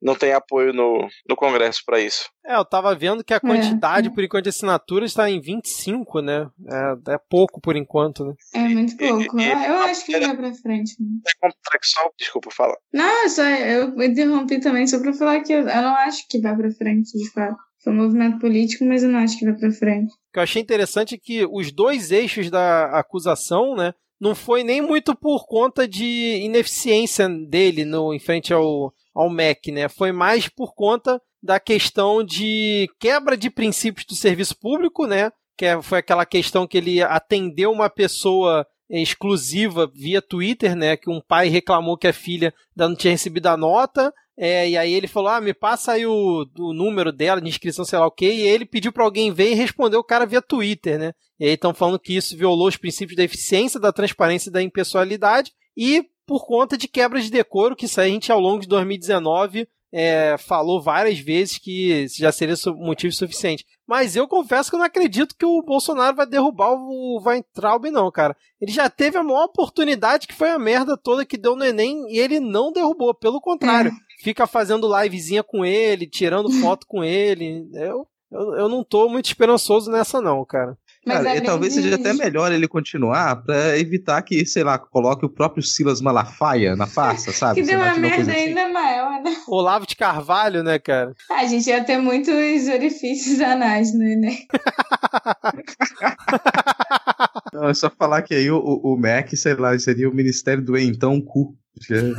não tem apoio no, no Congresso para isso. É, eu tava vendo que a é, quantidade, é, por enquanto, de assinaturas está em 25, né? É, é pouco por enquanto, né? É muito pouco. E, e, eu acho que vai pra frente. É complexo, desculpa, fala. Não, só eu interrompi também só pra falar que eu, eu não acho que vai pra frente, de fato. Foi um movimento político, mas eu não acho que vai pra frente. O que eu achei interessante é que os dois eixos da acusação, né? Não foi nem muito por conta de ineficiência dele no, em frente ao, ao MEC, né? Foi mais por conta da questão de quebra de princípios do serviço público, né? Que é, foi aquela questão que ele atendeu uma pessoa exclusiva via Twitter, né? Que um pai reclamou que a filha não tinha recebido a nota. É, e aí ele falou: Ah, me passa aí o, o número dela de inscrição, sei lá o quê. E ele pediu para alguém ver e respondeu o cara via Twitter, né? E aí estão falando que isso violou os princípios da eficiência, da transparência e da impessoalidade. E por conta de quebra de decoro, que isso aí a gente ao longo de 2019 é, falou várias vezes que já seria motivo suficiente. Mas eu confesso que eu não acredito que o Bolsonaro vai derrubar o Weintraub, não, cara. Ele já teve a maior oportunidade, que foi a merda toda que deu no Enem, e ele não derrubou. Pelo contrário, é. fica fazendo livezinha com ele, tirando foto com ele. Eu, eu, eu não tô muito esperançoso nessa, não, cara. Mas Cara, é talvez seja até melhor ele continuar para evitar que, sei lá, coloque o próprio Silas Malafaia na farsa, sabe? que deu uma merda assim. ainda maior, né? Olavo de Carvalho, né, cara? A gente ia ter muitos orifícios anais no Enem. Não, é só falar que aí o, o, MEC, sei lá, seria o Ministério do Então Cu. Já, já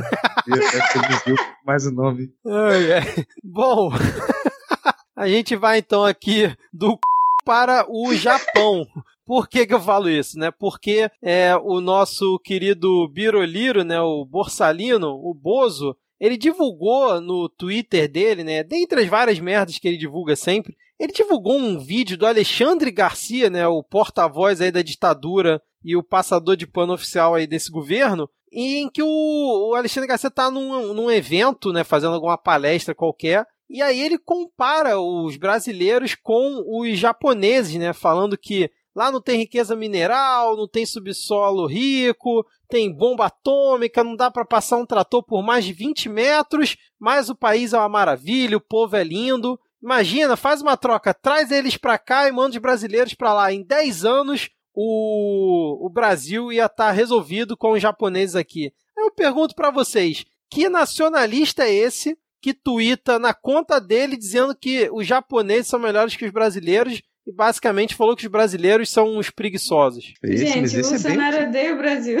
mais o nome. Ai, é. Bom, a gente vai então aqui do para o Japão. Por que, que eu falo isso, né? Porque é, o nosso querido Biroliro, né, o Borsalino, o Bozo, ele divulgou no Twitter dele, né, dentre as várias merdas que ele divulga sempre, ele divulgou um vídeo do Alexandre Garcia, né, o porta-voz aí da ditadura e o passador de pano oficial aí desse governo, em que o, Alexandre Garcia está num, num evento, né, fazendo alguma palestra qualquer, e aí ele compara os brasileiros com os japoneses, né? Falando que lá não tem riqueza mineral, não tem subsolo rico, tem bomba atômica, não dá para passar um trator por mais de 20 metros, mas o país é uma maravilha, o povo é lindo. Imagina, faz uma troca, traz eles para cá e manda os brasileiros para lá. Em 10 anos, o, o Brasil ia estar tá resolvido com os japoneses aqui. Eu pergunto para vocês, que nacionalista é esse que tuita na conta dele dizendo que os japoneses são melhores que os brasileiros e basicamente falou que os brasileiros são uns preguiçosos. Esse, Gente, o Bolsonaro é bem... odeia o Brasil.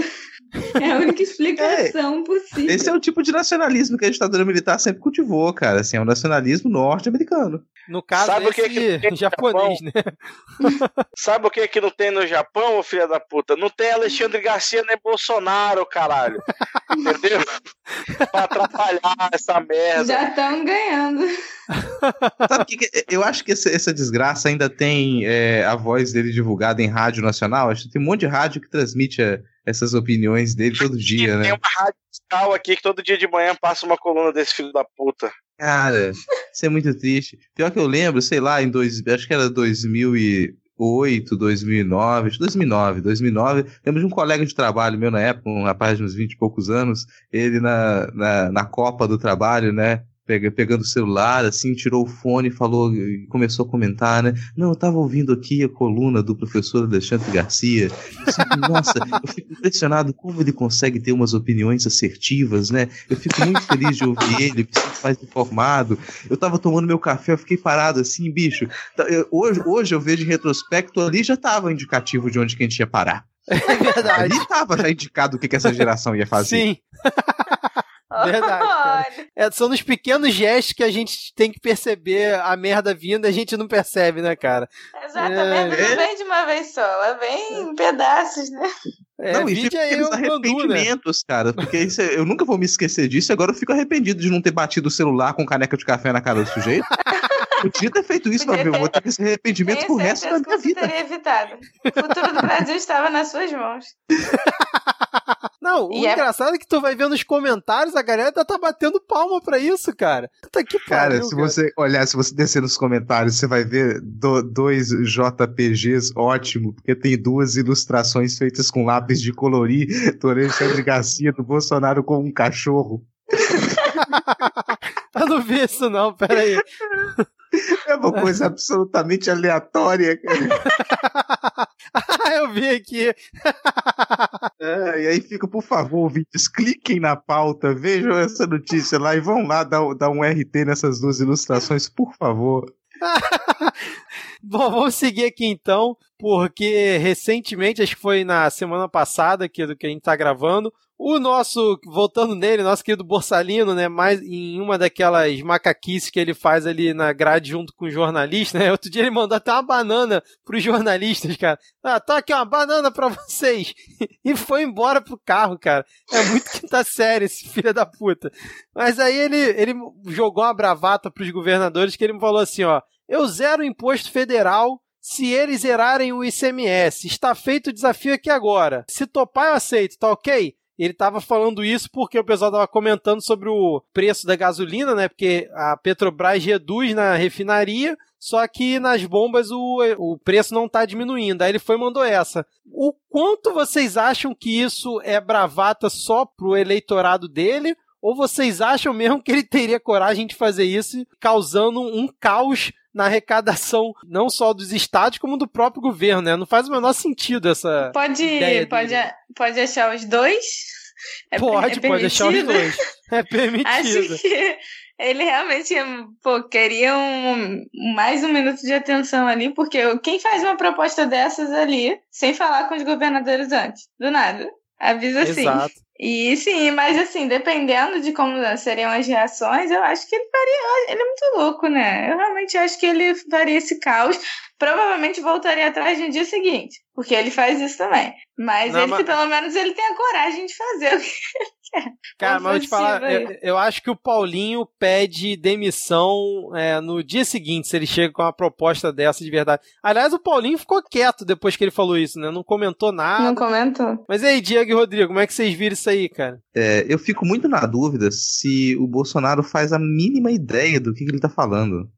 É a única explicação é, possível. Esse é o tipo de nacionalismo que a ditadura militar sempre cultivou, cara. Assim, é um nacionalismo norte-americano. No caso, Sabe o que, que tem japonês, né? Sabe o que que não tem no Japão, ô filha da puta? Não tem Alexandre Garcia nem Bolsonaro, caralho. Entendeu? pra atrapalhar essa merda. Já estão ganhando. Sabe que, que eu acho que essa, essa desgraça ainda tem é, a voz dele divulgada em rádio nacional. Acho que tem um monte de rádio que transmite a, essas opiniões dele todo dia, né? Tem uma rádio fiscal aqui que todo dia de manhã passa uma coluna desse filho da puta. Cara, isso é muito triste. Pior que eu lembro, sei lá, em dois, acho que era 2008, 2009, 2009, 2009, lembro de um colega de trabalho meu na época, um rapaz de uns 20 e poucos anos, ele na, na, na Copa do Trabalho, né, pegando o celular, assim, tirou o fone e falou, e começou a comentar, né? Não, eu tava ouvindo aqui a coluna do professor Alexandre Garcia. nossa, eu fico impressionado como ele consegue ter umas opiniões assertivas, né? Eu fico muito feliz de ouvir ele, me sinto mais informado. Eu tava tomando meu café, eu fiquei parado assim, bicho. Tá, hoje, hoje eu vejo em retrospecto, ali já tava indicativo de onde que a gente ia parar. É verdade. Ali tava já indicado o que, que essa geração ia fazer. Sim. Verdade. É, são nos pequenos gestos que a gente tem que perceber a merda vindo e a gente não percebe, né, cara? Exato, é... a merda não vem de uma vez só, ela vem em pedaços, né? É, não, e fica aqueles né? arrependimentos, né? cara, porque isso, é, eu nunca vou me esquecer disso, agora eu fico arrependido de não ter batido o celular com caneca de café na cara do sujeito. Podia ter feito isso, meu amigo. Vou ter esse arrependimento pro resto da minha vida. teria evitado. O futuro do Brasil estava nas suas mãos. Não, o é... engraçado é que tu vai ver nos comentários, a galera tá batendo palma pra isso, cara. Puta que cara, pariu, se cara. você olhar, se você descer nos comentários, você vai ver do, dois JPGs ótimo, porque tem duas ilustrações feitas com lápis de colorir do Alexandre Garcia, do Bolsonaro com um cachorro. Eu não vi isso não, peraí. É uma coisa absolutamente aleatória, cara. ah, eu vi aqui. é, e aí fica, por favor, ouvintes, cliquem na pauta, vejam essa notícia lá e vão lá dar, dar um RT nessas duas ilustrações, por favor. Bom, vamos seguir aqui então, porque recentemente, acho que foi na semana passada que, do que a gente tá gravando, o nosso, voltando nele, nosso querido Borsalino, né, mais em uma daquelas macaquices que ele faz ali na grade junto com o jornalista, né, outro dia ele mandou até uma banana pros jornalistas, cara. Ah, tá aqui uma banana pra vocês. e foi embora pro carro, cara. É muito que tá sério esse filho da puta. Mas aí ele, ele jogou uma bravata pros governadores que ele falou assim, ó, eu zero o imposto federal se eles zerarem o ICMS. Está feito o desafio aqui agora. Se topar, eu aceito, tá ok? Ele estava falando isso porque o pessoal estava comentando sobre o preço da gasolina, né? Porque a Petrobras reduz na refinaria, só que nas bombas o, o preço não está diminuindo. Aí ele foi e mandou essa. O quanto vocês acham que isso é bravata só pro eleitorado dele? Ou vocês acham mesmo que ele teria coragem de fazer isso, causando um caos na arrecadação não só dos estados, como do próprio governo, né? Não faz o menor sentido essa. Pode, pode, pode achar os dois? É, pode, é pode achar os dois. É permitido. Acho que ele realmente pô, queria um, mais um minuto de atenção ali, porque quem faz uma proposta dessas ali, sem falar com os governadores antes? Do nada. Avisa assim. E sim, mas assim, dependendo de como seriam as reações, eu acho que ele faria. Ele é muito louco, né? Eu realmente acho que ele faria esse caos. Provavelmente voltaria atrás no dia seguinte, porque ele faz isso também. Mas Não, ele, mas... pelo menos, ele tem a coragem de fazer o que ele. Cara, mas eu vou te falar, eu, eu, acho que o Paulinho pede demissão é, no dia seguinte, se ele chega com uma proposta dessa de verdade. Aliás, o Paulinho ficou quieto depois que ele falou isso, né? Não comentou nada. Não comentou. Mas aí, Diego e Rodrigo, como é que vocês viram isso aí, cara? É, eu fico muito na dúvida se o Bolsonaro faz a mínima ideia do que, que ele tá falando.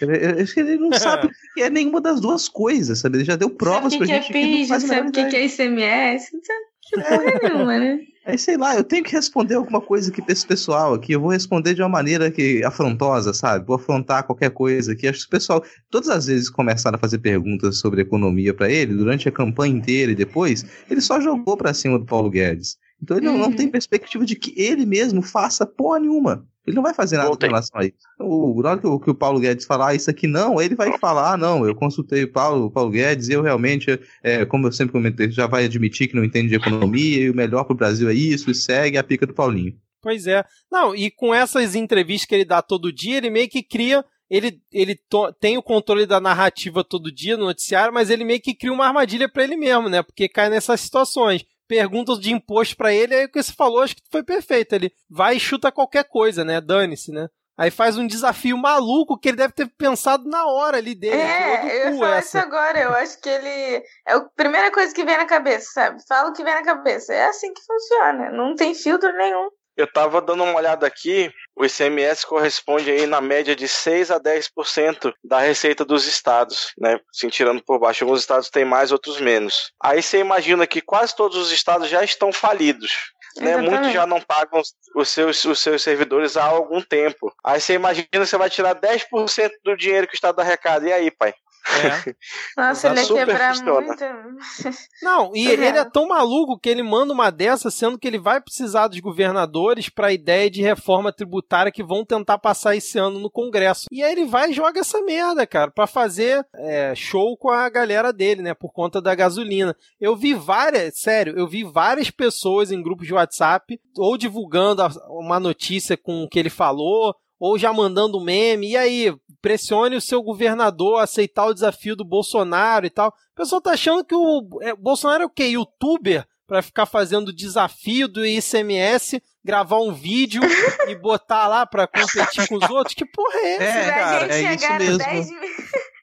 Eu acho que ele não sabe o que é nenhuma das duas coisas, sabe? Ele já deu provas sabe pra que gente é PIS, que não sabe o que, que é ICMS, não sabe é. nenhuma, né? Aí, sei lá, eu tenho que responder alguma coisa aqui pra esse pessoal aqui. Eu vou responder de uma maneira que afrontosa, sabe? Vou afrontar qualquer coisa aqui. Acho que o pessoal, todas as vezes que começaram a fazer perguntas sobre economia para ele, durante a campanha inteira e depois, ele só jogou pra cima do Paulo Guedes. Então ele uhum. não, não tem perspectiva de que ele mesmo faça porra nenhuma. Ele não vai fazer nada Voltei. com relação a isso. O, na hora que o, que o Paulo Guedes falar ah, isso aqui não, ele vai falar, ah, não, eu consultei o Paulo, o Paulo Guedes e eu realmente, é, como eu sempre comentei, já vai admitir que não entende de economia e o melhor para o Brasil é isso, e segue a pica do Paulinho. Pois é. Não, e com essas entrevistas que ele dá todo dia, ele meio que cria ele, ele tem o controle da narrativa todo dia no noticiário, mas ele meio que cria uma armadilha para ele mesmo, né? Porque cai nessas situações perguntas de imposto para ele, aí o que você falou, acho que foi perfeito. Ele vai e chuta qualquer coisa, né? Dane-se, né? Aí faz um desafio maluco que ele deve ter pensado na hora ali dele. É, eu ia falar isso agora. Eu acho que ele. É a primeira coisa que vem na cabeça, sabe? Fala o que vem na cabeça. É assim que funciona. Não tem filtro nenhum. Eu tava dando uma olhada aqui, o ICMS corresponde aí na média de 6 a 10% da receita dos estados, né? Assim, tirando por baixo. Alguns estados têm mais, outros menos. Aí você imagina que quase todos os estados já estão falidos. Né? Muitos já não pagam os seus, os seus servidores há algum tempo. Aí você imagina você vai tirar 10% do dinheiro que o Estado arrecada. E aí, pai? É. Nossa, ele ia quebrar funciona. muito. Não, e ele é tão maluco que ele manda uma dessa, sendo que ele vai precisar dos governadores para a ideia de reforma tributária que vão tentar passar esse ano no Congresso. E aí ele vai e joga essa merda, cara, para fazer é, show com a galera dele, né, por conta da gasolina. Eu vi várias, sério, eu vi várias pessoas em grupos de WhatsApp ou divulgando uma notícia com o que ele falou, ou já mandando meme, e aí, pressione o seu governador a aceitar o desafio do Bolsonaro e tal. O pessoal tá achando que o é, Bolsonaro é o quê? Youtuber? Para ficar fazendo desafio do ICMS, gravar um vídeo e botar lá para competir com os outros? Que porra é essa, é, cara? É isso mesmo. 10,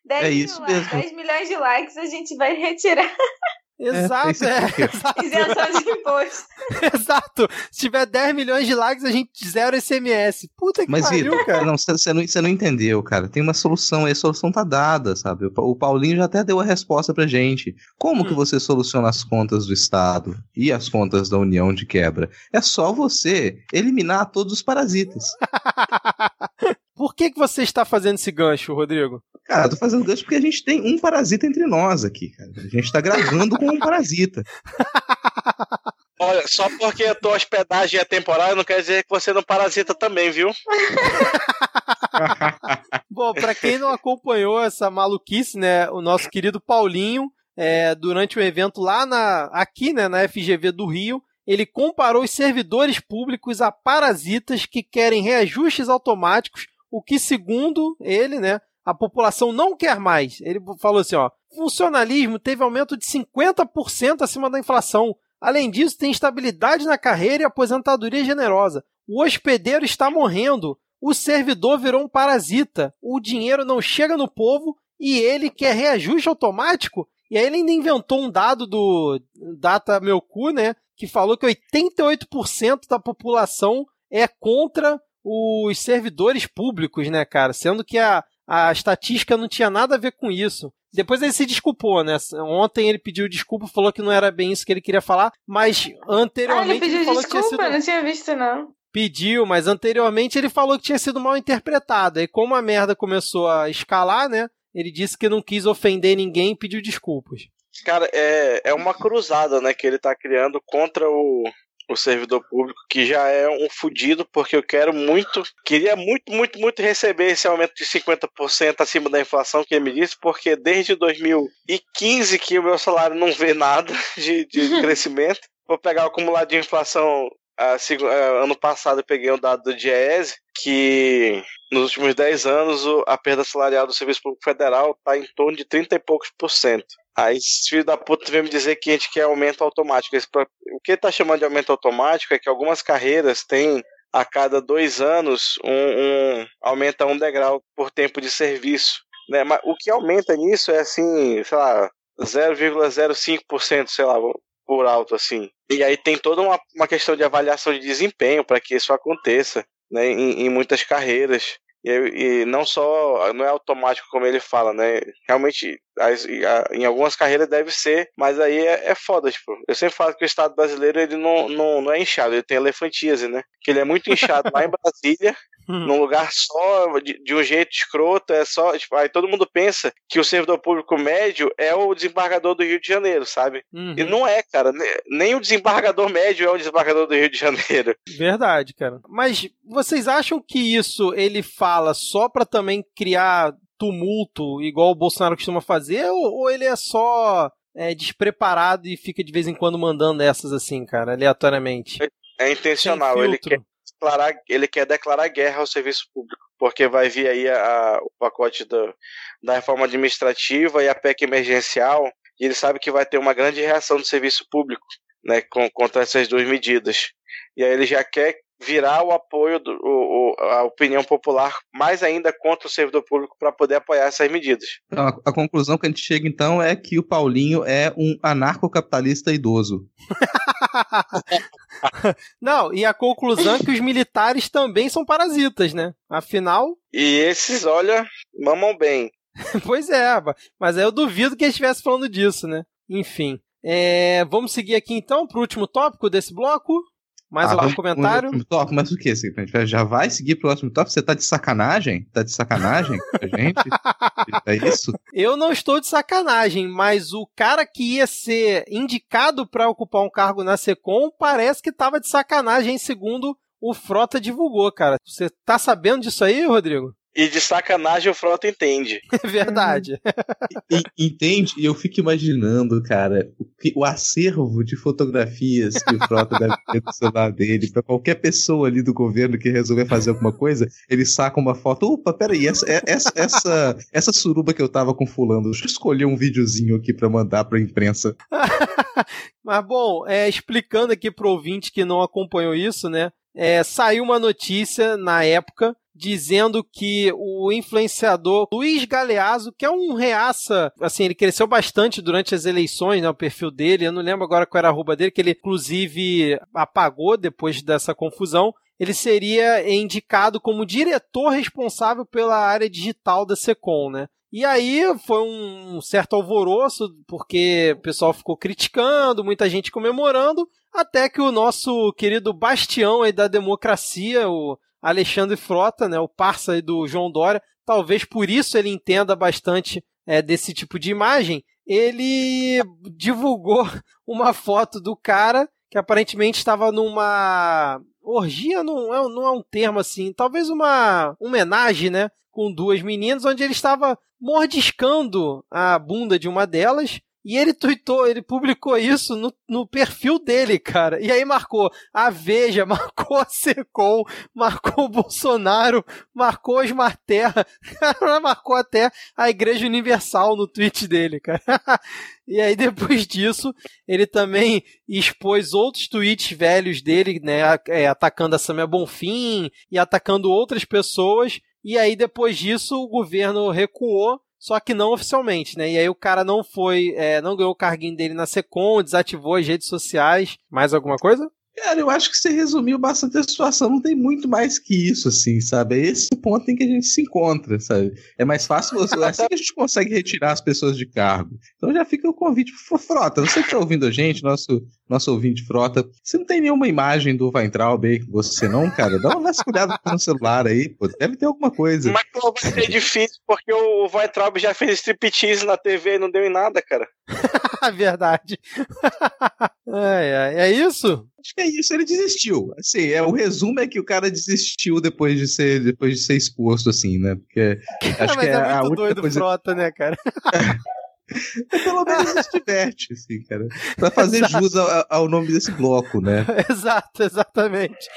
10 é isso mesmo. 10 milhões de likes a gente vai retirar. Exato, é. é. Isenção de imposto. Exato. Se tiver 10 milhões de likes, a gente zero SMS. Puta que Mas, pariu, Vitor, cara. Não, você não, não entendeu, cara. Tem uma solução aí, a solução tá dada, sabe? O Paulinho já até deu a resposta pra gente. Como hum. que você soluciona as contas do Estado e as contas da União de quebra? É só você eliminar todos os parasitas. Por que, que você está fazendo esse gancho, Rodrigo? Cara, eu tô fazendo gancho porque a gente tem um parasita entre nós aqui, cara. A gente tá gravando com um parasita. Olha, só porque a tua hospedagem é temporária não quer dizer que você não parasita também, viu? Bom, para quem não acompanhou essa maluquice, né, o nosso querido Paulinho, é, durante o evento lá na, aqui, né, na FGV do Rio, ele comparou os servidores públicos a parasitas que querem reajustes automáticos, o que, segundo ele, né, a população não quer mais. Ele falou assim, ó, funcionalismo teve aumento de 50% acima da inflação. Além disso, tem estabilidade na carreira e aposentadoria generosa. O hospedeiro está morrendo. O servidor virou um parasita. O dinheiro não chega no povo e ele quer reajuste automático. E aí ele ainda inventou um dado do Data Meu Cu, né? Que falou que 88% da população é contra os servidores públicos, né, cara? Sendo que a, a estatística não tinha nada a ver com isso. Depois ele se desculpou, né? Ontem ele pediu desculpa, falou que não era bem isso que ele queria falar, mas anteriormente ah, ele, pediu ele falou desculpa, que tinha sido... não tinha visto não. Pediu, mas anteriormente ele falou que tinha sido mal interpretado. E como a merda começou a escalar, né? Ele disse que não quis ofender ninguém e pediu desculpas. Cara, é, é uma cruzada, né, que ele tá criando contra o, o servidor público, que já é um fudido, porque eu quero muito, queria muito, muito, muito receber esse aumento de 50% acima da inflação que ele me disse, porque desde 2015 que o meu salário não vê nada de, de crescimento. Vou pegar o acumulado de inflação. ano passado eu peguei um dado do DIEESE que nos últimos 10 anos a perda salarial do Serviço Público Federal está em torno de 30 e poucos por cento. Aí, filho da puta vem me dizer que a gente quer aumento automático. o que está chamando de aumento automático é que algumas carreiras têm a cada dois anos um, um aumenta um degrau por tempo de serviço. Né? Mas o que aumenta nisso é assim, sei lá, 0,05%, sei lá, por alto assim. E aí tem toda uma, uma questão de avaliação de desempenho para que isso aconteça né, em, em muitas carreiras. E, e, não só, não é automático como ele fala, né? Realmente, as, a, em algumas carreiras deve ser, mas aí é, é, foda, tipo. Eu sempre falo que o Estado brasileiro ele não, não, não é inchado, ele tem elefantíase, né? Que ele é muito inchado lá em Brasília, Hum. num lugar só, de, de, um jeito escroto, é só. Tipo, aí todo mundo pensa que o servidor público médio é o desembargador do Rio de Janeiro, sabe? Uhum. E não é, cara. Nem o desembargador médio é o desembargador do Rio de Janeiro. Verdade, cara. Mas vocês acham que isso ele fala só para também criar tumulto, igual o Bolsonaro costuma fazer, ou, ou ele é só é, despreparado e fica de vez em quando mandando essas assim, cara, aleatoriamente? É, é intencional, ele quer declarar, ele quer declarar guerra ao serviço público, porque vai vir aí a, a, o pacote do, da reforma administrativa e a PEC emergencial, e ele sabe que vai ter uma grande reação do serviço público né, com, contra essas duas medidas. E aí ele já quer virar o apoio, do, o, a opinião popular mais ainda contra o servidor público para poder apoiar essas medidas. Então, a, a, conclusão que a gente chega então é que o Paulinho é um anarcocapitalista idoso. Não, e a conclusão é que os militares também são parasitas, né? Afinal. E esses, olha, mamam bem. pois é, mas eu duvido que ele estivesse falando disso, né? Enfim. É, vamos seguir aqui então para o último tópico desse bloco. Mais Ah, algum vamos- comentário? vamos mas o que? Assim, já vai seguir pro próximo top? Você tá de sacanagem? Tá de sacanagem com a gente? é isso? Eu não estou de sacanagem, mas o cara que ia ser indicado para ocupar um cargo na Secom parece que tava de sacanagem, segundo o Frota divulgou, cara. Você tá sabendo disso aí, Rodrigo? E de sacanagem o Frota entende. É verdade. E- entende? E eu fico imaginando, cara, o, que- o acervo de fotografias que o Frota deve ter no celular dele. Pra qualquer pessoa ali do governo que resolver fazer alguma coisa, ele saca uma foto. Opa, peraí, essa, é- essa, essa, essa suruba que eu tava com fulano, deixa eu escolher um videozinho aqui pra mandar pra imprensa. Mas bom, é, explicando aqui pro ouvinte que não acompanhou isso, né? É, saiu uma notícia na época dizendo que o influenciador Luiz Galeazzo, que é um reaça, assim, ele cresceu bastante durante as eleições, né, o perfil dele, eu não lembro agora qual era a arroba dele, que ele inclusive apagou depois dessa confusão, ele seria indicado como diretor responsável pela área digital da Secom, né? E aí foi um certo alvoroço, porque o pessoal ficou criticando, muita gente comemorando, até que o nosso querido bastião aí da democracia, o Alexandre Frota, né, o parça do João Dória, talvez por isso ele entenda bastante é, desse tipo de imagem, ele divulgou uma foto do cara que aparentemente estava numa orgia, não é, não é um termo assim, talvez uma homenagem, né, com duas meninas, onde ele estava mordiscando a bunda de uma delas. E ele tweetou, ele publicou isso no, no perfil dele, cara. E aí marcou a Veja, marcou a Secom, marcou o Bolsonaro, marcou a Smart Terra, marcou até a Igreja Universal no tweet dele, cara. E aí, depois disso, ele também expôs outros tweets velhos dele, né? é, Atacando a Samia Bonfim e atacando outras pessoas. E aí, depois disso, o governo recuou, só que não oficialmente, né? E aí o cara não foi, é, não ganhou o carguinho dele na Secom, desativou as redes sociais. Mais alguma coisa? Cara, eu acho que você resumiu bastante a situação. Não tem muito mais que isso, assim, sabe? É esse o ponto em que a gente se encontra, sabe? É mais fácil você. É assim que a gente consegue retirar as pessoas de cargo. Então já fica o convite pro Frota. Você que tá ouvindo a gente, nosso, nosso ouvinte Frota, você não tem nenhuma imagem do Weintraub aí com você, não, cara? Dá uma vasculhada no celular aí, pô. Deve ter alguma coisa. Mas pô, vai ser difícil, porque o Weintraub já fez striptease na TV e não deu em nada, cara. Verdade. é, é, é isso? Acho que é isso, ele desistiu. Assim, é, o resumo é que o cara desistiu depois de ser, depois de ser exposto, assim, né? Porque acho Mas que é, é, a muito única doido coisa. frota, né, cara? É, pelo menos se diverte, assim, cara. Pra fazer Exato. jus ao, ao nome desse bloco, né? Exato, exatamente.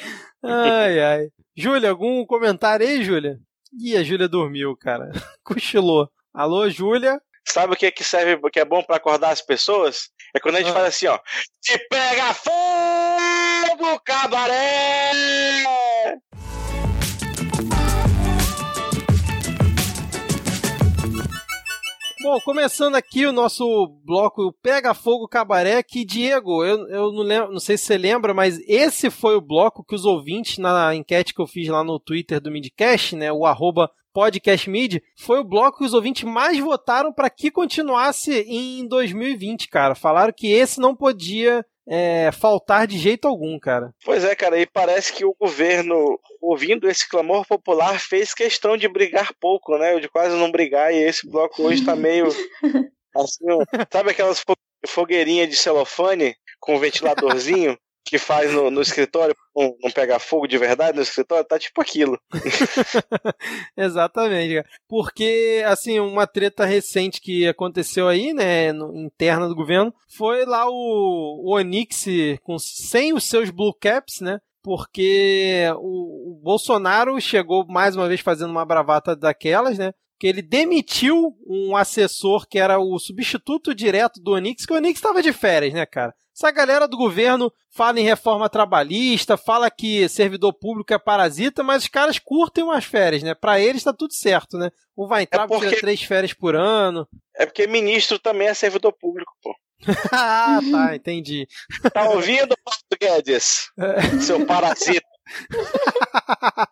Ai, ai. Júlia, algum comentário aí, Júlia? Ih, a Júlia dormiu, cara. Cochilou. Alô, Júlia? Sabe o que, que serve, que é bom pra acordar as pessoas? É quando a gente Ah. faz assim, ó. Se pega fogo, cabaré! Bom, começando aqui o nosso bloco Pega Fogo Cabaré, que Diego, eu, eu não, lembro, não sei se você lembra, mas esse foi o bloco que os ouvintes, na enquete que eu fiz lá no Twitter do Midcast, né, o arroba podcastmid, foi o bloco que os ouvintes mais votaram para que continuasse em 2020, cara. Falaram que esse não podia é, faltar de jeito algum, cara. Pois é, cara, e parece que o governo, ouvindo esse clamor popular, fez questão de brigar pouco, né? De quase não brigar, e esse bloco hoje tá meio. Assim, sabe aquelas fo- fogueirinhas de celofane com ventiladorzinho que faz no, no escritório não, pegar fogo de verdade no escritório? Tá tipo aquilo. Exatamente. Porque, assim, uma treta recente que aconteceu aí, né, no- interna do governo, foi lá o, o Onix com, sem os seus blue caps, né, porque o, o Bolsonaro chegou mais uma vez fazendo uma bravata daquelas, né, que ele demitiu um assessor que era o substituto direto do Onix, que o Onix estava de férias, né, cara? Essa galera do governo fala em reforma trabalhista, fala que servidor público é parasita, mas os caras curtem umas férias, né? Pra eles tá tudo certo, né? O Weintraub É porque- tira três férias por ano. É porque ministro também é servidor público, pô. ah, tá, entendi. Tá ouvindo, Paulo Guedes? Seu parasita.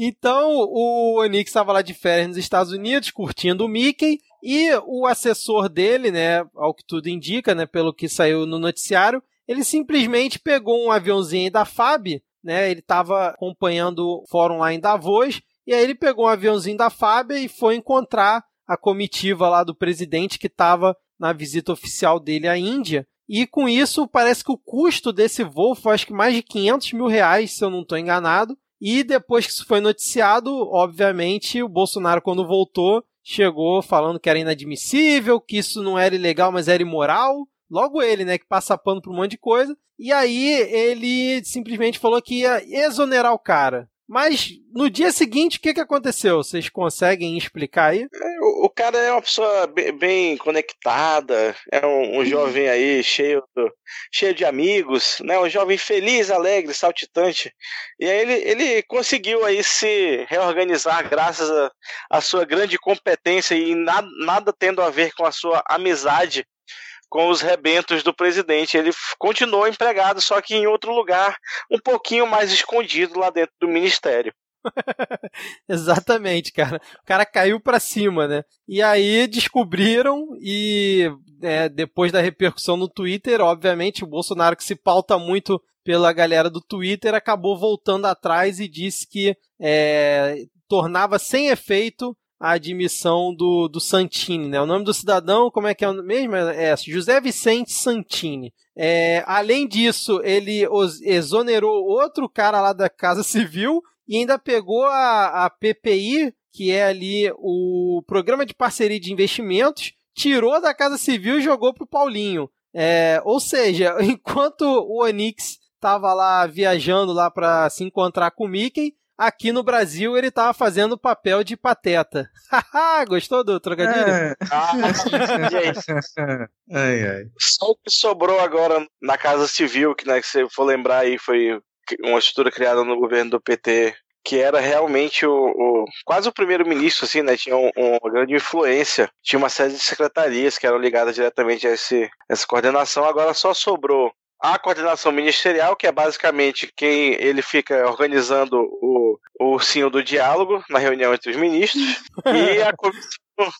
Então, o Onix estava lá de férias nos Estados Unidos, curtindo o Mickey, e o assessor dele, né, ao que tudo indica, né, pelo que saiu no noticiário, ele simplesmente pegou um aviãozinho da FAB, né? Ele estava acompanhando o fórum lá em Davos, e aí ele pegou um aviãozinho da FAB e foi encontrar a comitiva lá do presidente que estava na visita oficial dele à Índia. E com isso, parece que o custo desse voo foi acho que mais de 500 mil reais, se eu não estou enganado. E depois que isso foi noticiado, obviamente, o Bolsonaro, quando voltou, chegou falando que era inadmissível, que isso não era ilegal, mas era imoral. Logo ele, né, que passa pano por um monte de coisa. E aí ele simplesmente falou que ia exonerar o cara. Mas no dia seguinte, o que, que aconteceu? Vocês conseguem explicar aí? É, o, o, cara é uma pessoa bem, bem conectada, é um, um, jovem aí cheio, cheio de amigos, né? Um jovem feliz, alegre, saltitante. E aí ele, ele conseguiu aí se reorganizar graças à sua grande competência e nada tendo a ver com a sua amizade com os rebentos do presidente. Ele continuou empregado, só que em outro lugar, um pouquinho mais escondido lá dentro do ministério. Exatamente, cara. O cara caiu para cima, né? E aí descobriram e é, depois da repercussão no Twitter, obviamente o Bolsonaro que se pauta muito pela galera do Twitter acabou voltando atrás e disse que é, tornava sem efeito a admissão do, do Santini, né? O nome do cidadão, como é que é o mesmo? É José Vicente Santini. É, além disso, ele exonerou outro cara lá da Casa Civil e ainda pegou a, a PPI, que é ali o Programa de Parceria de Investimentos, tirou da Casa Civil e jogou pro Paulinho. É, ou seja, enquanto o Onix estava lá viajando lá para se encontrar com o Mickey, Aqui no Brasil ele tava fazendo o papel de pateta. Gostou do trocadilho? É. Ah, ai, ai. Só o que sobrou agora na Casa Civil, que, né, que você for lembrar aí, foi uma estrutura criada no governo do PT, que era realmente o, o quase o primeiro-ministro, assim, né? Tinha um, uma grande influência. Tinha uma série de secretarias que eram ligadas diretamente a esse, essa coordenação. Agora só sobrou a coordenação ministerial, que é basicamente quem ele fica organizando o, o ursinho do diálogo na reunião entre os ministros, e a comissão,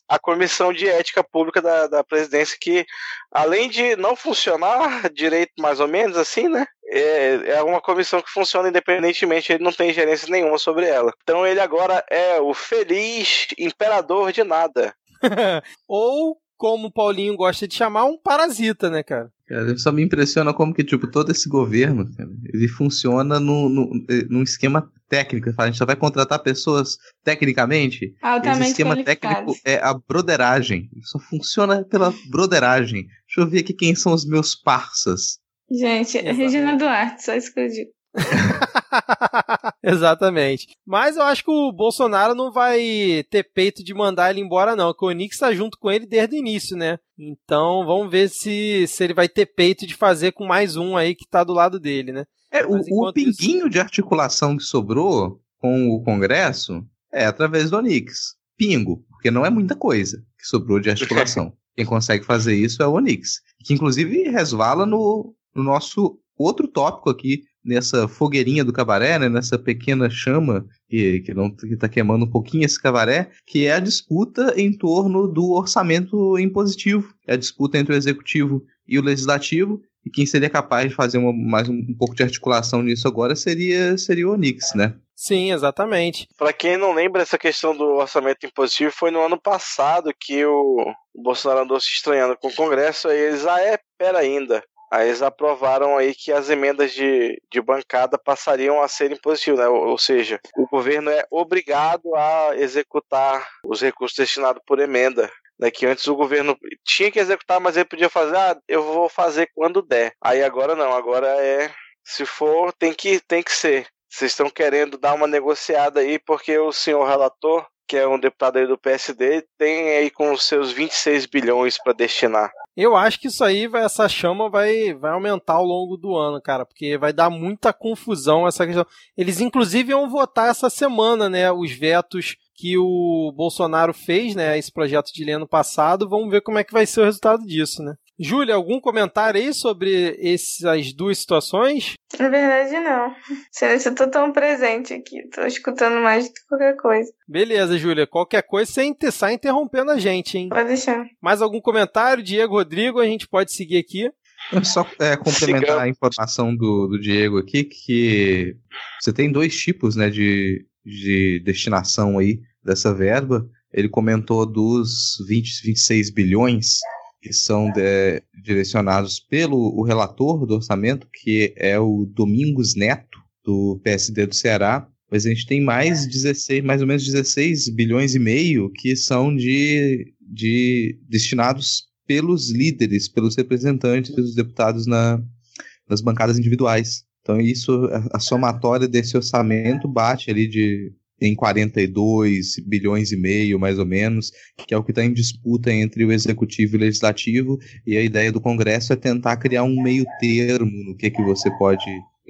a comissão de ética pública da, da presidência, que além de não funcionar direito, mais ou menos assim, né? É, é uma comissão que funciona independentemente, ele não tem gerência nenhuma sobre ela. Então ele agora é o feliz imperador de nada. Ou como o Paulinho gosta de chamar, um parasita, né, cara? Cara, só me impressiona como que, tipo, todo esse governo, cara, ele funciona no, no, num esquema técnico. A gente só vai contratar pessoas tecnicamente. Altamente esse esquema técnico é a broderagem. Só funciona pela broderagem. Deixa eu ver aqui quem são os meus parças. Gente, Exatamente. Regina Duarte, só isso que eu digo. Exatamente. Mas eu acho que o Bolsonaro não vai ter peito de mandar ele embora, não. Porque o Onix está junto com ele desde o início, né? Então vamos ver se, se ele vai ter peito de fazer com mais um aí que está do lado dele, né? É, o, o pinguinho isso... de articulação que sobrou com o Congresso é através do Onix. Pingo, porque não é muita coisa que sobrou de articulação. Quem consegue fazer isso é o Onix. Que inclusive resvala no, no nosso outro tópico aqui nessa fogueirinha do cabaré, né, nessa pequena chama que, que não que tá queimando um pouquinho esse cabaré, que é a disputa em torno do orçamento impositivo, é a disputa entre o executivo e o legislativo, e quem seria capaz de fazer uma, mais um, um pouco de articulação nisso agora seria, seria o Onix, né? Sim, exatamente. Para quem não lembra, essa questão do orçamento impositivo foi no ano passado que o Bolsonaro andou se estranhando com o Congresso, aí eles, ah, é, pera ainda. Aí eles aprovaram aí que as emendas de, de bancada passariam a serem positivas, né? Ou, ou, seja, o governo é obrigado a executar os recursos destinados por emenda. Né, que antes o governo tinha que executar, mas ele podia fazer, ah, eu vou fazer quando der. Aí agora não, agora é, se for, tem que, tem que ser. Vocês estão querendo dar uma negociada aí, porque o senhor relator, que é um deputado aí do PSD, tem aí com os seus 26 bilhões para destinar. Eu acho que isso aí, vai, essa chama vai, vai aumentar ao longo do ano, cara, porque vai dar muita confusão essa questão. Eles, inclusive, vão votar essa semana, né, os vetos que o Bolsonaro fez, né, esse projeto de lei ano passado. Vamos ver como é que vai ser o resultado disso, né. Júlia, algum comentário aí sobre essas duas situações? Na verdade, não. Eu tô tão presente aqui, tô escutando mais do que qualquer coisa. Beleza, Júlia. Qualquer coisa sem sai interrompendo a gente, hein? Pode deixar. Mais algum comentário, Diego, Rodrigo? A gente pode seguir aqui. Só é, complementar Sigamos. a informação do, do Diego aqui, que você tem dois tipos né, de, de destinação aí dessa verba. Ele comentou dos 20, 26 bilhões que são de, direcionados pelo o relator do orçamento, que é o Domingos Neto, do PSD do Ceará, mas a gente tem mais 16, mais ou menos 16 bilhões e meio que são de, de destinados pelos líderes, pelos representantes dos deputados na, nas bancadas individuais. Então isso, a, a somatória desse orçamento bate ali de em 42 bilhões e meio, mais ou menos, que é o que está em disputa entre o executivo e o legislativo, e a ideia do Congresso é tentar criar um meio termo no que, que você pode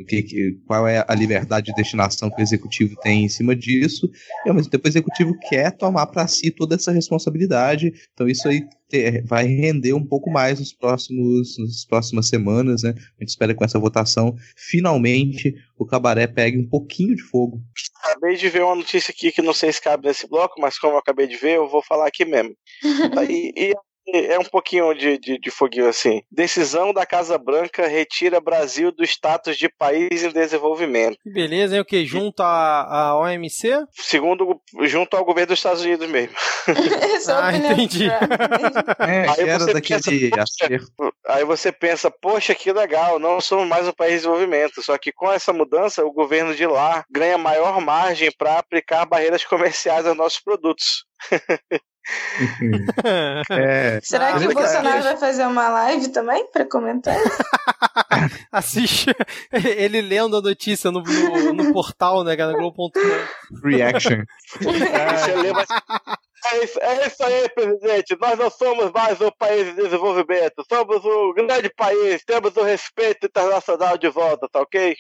que, que, qual é a liberdade de destinação que o executivo tem em cima disso, e ao mesmo tempo o executivo quer tomar para si toda essa responsabilidade, então isso aí ter, vai render um pouco mais nos próximos, nas próximas semanas, né? A gente espera que com essa votação, finalmente, o cabaré pegue um pouquinho de fogo. Acabei de ver uma notícia aqui que não sei se cabe nesse bloco, mas como eu acabei de ver, eu vou falar aqui mesmo. e, e é um pouquinho de, de, de, foguinho assim. Decisão da Casa Branca retira Brasil do status de país em desenvolvimento. Que beleza, hein? O que? Junto à, à OMC? Segundo, junto ao governo dos Estados Unidos mesmo. ah, entendi. é, aí era daquele pensa, Aí você pensa, poxa, que legal, não somos mais um país de desenvolvimento. Só que com essa mudança, o governo de lá ganha maior margem para aplicar barreiras comerciais aos nossos produtos. é, Será que o Bolsonaro vai fazer uma live também para comentar? Assiste ele lendo a notícia no, no, no portal, né, no Globo.com. Reaction. É, é isso, é isso aí, presidente. Nós não somos mais um país de desenvolvimento. Somos um grande país. Temos o respeito internacional de volta, tá ok?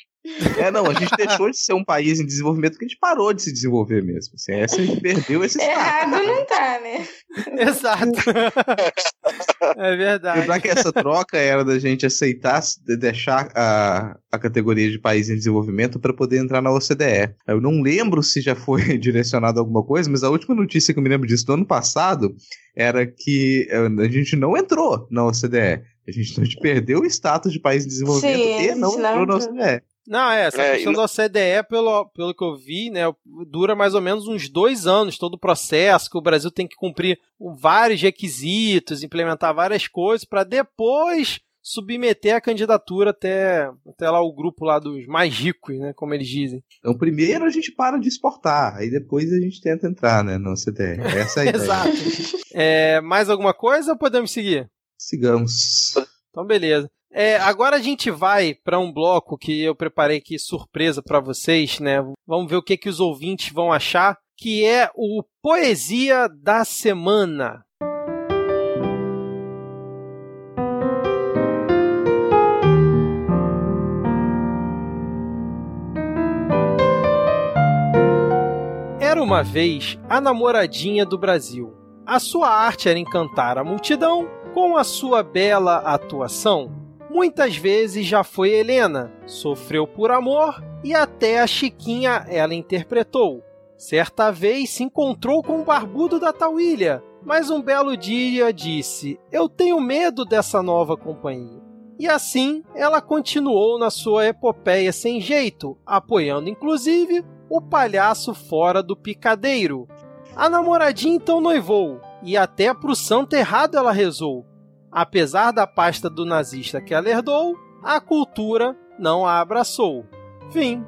É, não, a gente deixou de ser um país em desenvolvimento porque a gente parou de se desenvolver mesmo. Assim, a gente perdeu esse Errado não tá, né? Exato. é verdade. Lembrar que essa troca era da gente aceitar, de deixar a, a categoria de país em desenvolvimento para poder entrar na OCDE. Eu não lembro se já foi direcionado alguma coisa, mas a última notícia que eu me lembro disso do ano passado era que eh, a gente não entrou na OCDE. A gente, a gente perdeu o status de país em desenvolvimento Sim, e não entrou na OCDE. Não, é, essa é, questão da OCDE, pelo, pelo que eu vi, né, dura mais ou menos uns dois anos todo o processo, que o Brasil tem que cumprir vários requisitos, implementar várias coisas, para depois submeter a candidatura até, até lá o grupo lá dos mais ricos, né, como eles dizem. Então, primeiro a gente para de exportar, aí depois a gente tenta entrar, né, no OCDE. Essa é a ideia. Exato. É, mais alguma coisa ou podemos seguir? Sigamos. Então, beleza. É, agora a gente vai para um bloco que eu preparei aqui surpresa para vocês, né? Vamos ver o que, que os ouvintes vão achar, que é o Poesia da Semana. Era uma vez a namoradinha do Brasil. A sua arte era encantar a multidão com a sua bela atuação Muitas vezes já foi Helena, sofreu por amor e até a Chiquinha ela interpretou. Certa vez se encontrou com o barbudo da Tauília, mas um belo dia disse: Eu tenho medo dessa nova companhia. E assim ela continuou na sua epopeia sem jeito, apoiando inclusive o palhaço fora do picadeiro. A namoradinha então noivou, e até pro santo errado ela rezou, Apesar da pasta do nazista que ela herdou, a cultura não a abraçou. Fim.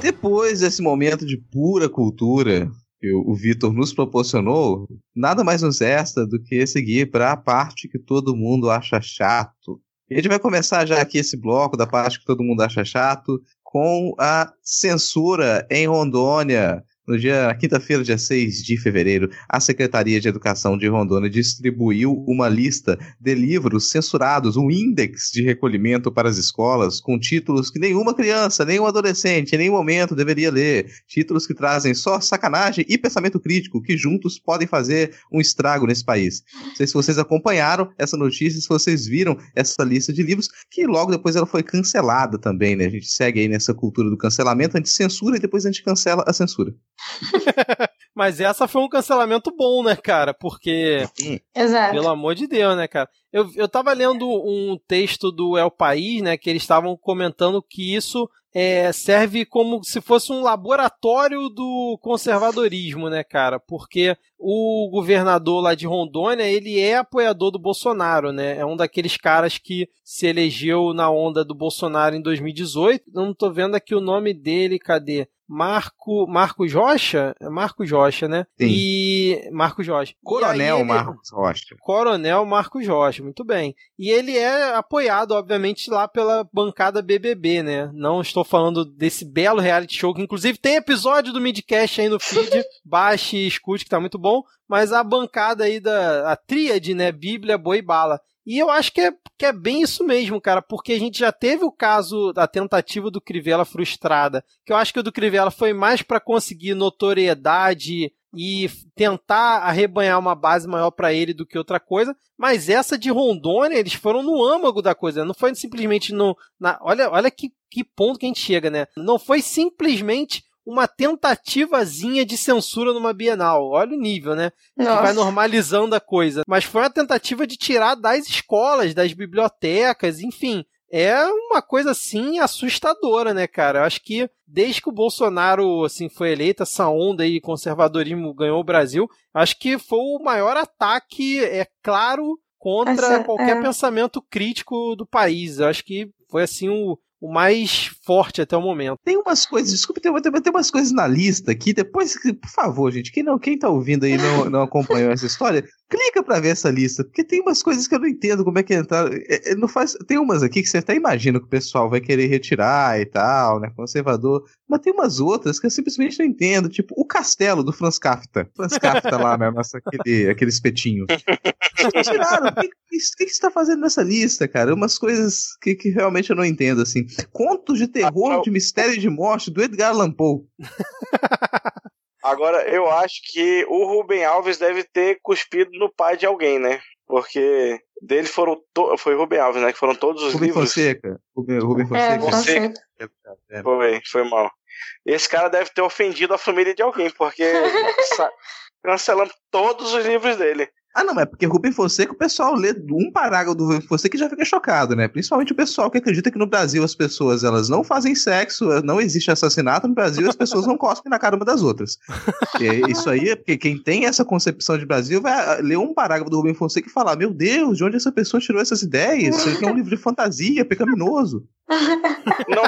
Depois desse momento de pura cultura que o Vitor nos proporcionou, nada mais nos resta do que seguir para a parte que todo mundo acha chato, a gente vai começar já aqui esse bloco da parte que todo mundo acha chato, com a censura em Rondônia. No dia quinta-feira, dia 6 de fevereiro, a Secretaria de Educação de Rondônia distribuiu uma lista de livros censurados, um índex de recolhimento para as escolas, com títulos que nenhuma criança, nenhum adolescente, em nenhum momento deveria ler. Títulos que trazem só sacanagem e pensamento crítico, que juntos podem fazer um estrago nesse país. Não sei se vocês acompanharam essa notícia, se vocês viram essa lista de livros, que logo depois ela foi cancelada também, né? A gente segue aí nessa cultura do cancelamento, a gente censura e depois a gente cancela a censura. Mas essa foi um cancelamento bom, né, cara? Porque. Exato. Pelo amor de Deus, né, cara? Eu, eu tava lendo um texto do El País, né, que eles estavam comentando que isso é, serve como se fosse um laboratório do conservadorismo, né, cara? Porque o governador lá de Rondônia, ele é apoiador do Bolsonaro, né? É um daqueles caras que se elegeu na onda do Bolsonaro em 2018. Não tô vendo aqui o nome dele, cadê? Marco Marcos Rocha, Marcos Rocha, né? Sim. E Marcos Rocha. Coronel ele... Marcos Rocha. Coronel Marcos Rocha, muito bem. E ele é apoiado, obviamente, lá pela bancada BBB, né? Não estou falando desse belo reality show que inclusive tem episódio do Midcast aí no feed. Baixe e escute que tá muito bom, mas a bancada aí da a tríade, né, Bíblia, Boi e Bala. E eu acho que é, que é bem isso mesmo, cara, porque a gente já teve o caso da tentativa do Crivella frustrada, que eu acho que o do Crivella foi mais para conseguir notoriedade e tentar arrebanhar uma base maior para ele do que outra coisa, mas essa de Rondônia, eles foram no âmago da coisa, não foi simplesmente no. Na, olha olha que, que ponto que a gente chega, né? Não foi simplesmente uma tentativazinha de censura numa Bienal. Olha o nível, né? Nossa. Que vai normalizando a coisa. Mas foi uma tentativa de tirar das escolas, das bibliotecas, enfim. É uma coisa assim assustadora, né, cara? Eu acho que desde que o Bolsonaro assim foi eleito, essa onda aí conservadorismo ganhou o Brasil, acho que foi o maior ataque, é claro, contra Essa- qualquer é. pensamento crítico do país. Eu acho que foi assim o, o mais forte até o momento. Tem umas coisas, desculpa, tem, tem, umas coisas na lista que depois, por favor, gente, quem não, quem tá ouvindo aí não, não acompanhou essa história, clica pra ver essa lista, porque tem umas coisas que eu não entendo como é que entrar. é, é, não faz, tem umas aqui que você até imagina que o pessoal vai querer retirar e tal, né, conservador, mas tem umas outras que eu simplesmente não entendo, tipo o castelo do Franz Kafka. Franz Kafka lá, né, nossa, aquele, aquele espetinho. Tiraram, o que, o que, que você tá fazendo nessa lista, cara? Umas coisas que, que realmente eu não entendo, assim. Contos de terror, de mistério e de morte, do Edgar Allan Poe. Agora, eu acho que o Rubem Alves deve ter cuspido no pai de alguém, né? Porque dele foram. To... Foi Rubem Alves, né? Que foram todos os Rubem livros. Fonseca. Rubem, Rubem É, Fonseca. Fonseca. Fonseca. É. Foi, foi mal. Esse cara deve ter ofendido a família de alguém, porque sa- cancelando todos os livros dele. Ah, não, é porque Rubem Fonseca, o pessoal lê um parágrafo do Rubem Fonseca e já fica chocado, né? Principalmente o pessoal que acredita que no Brasil as pessoas elas não fazem sexo, não existe assassinato no Brasil as pessoas não cospem na cara uma das outras. E é isso aí é porque quem tem essa concepção de Brasil vai ah, ler um parágrafo do Rubem Fonseca e falar: Meu Deus, de onde essa pessoa tirou essas ideias? Isso aqui é um livro de fantasia, pecaminoso. Não,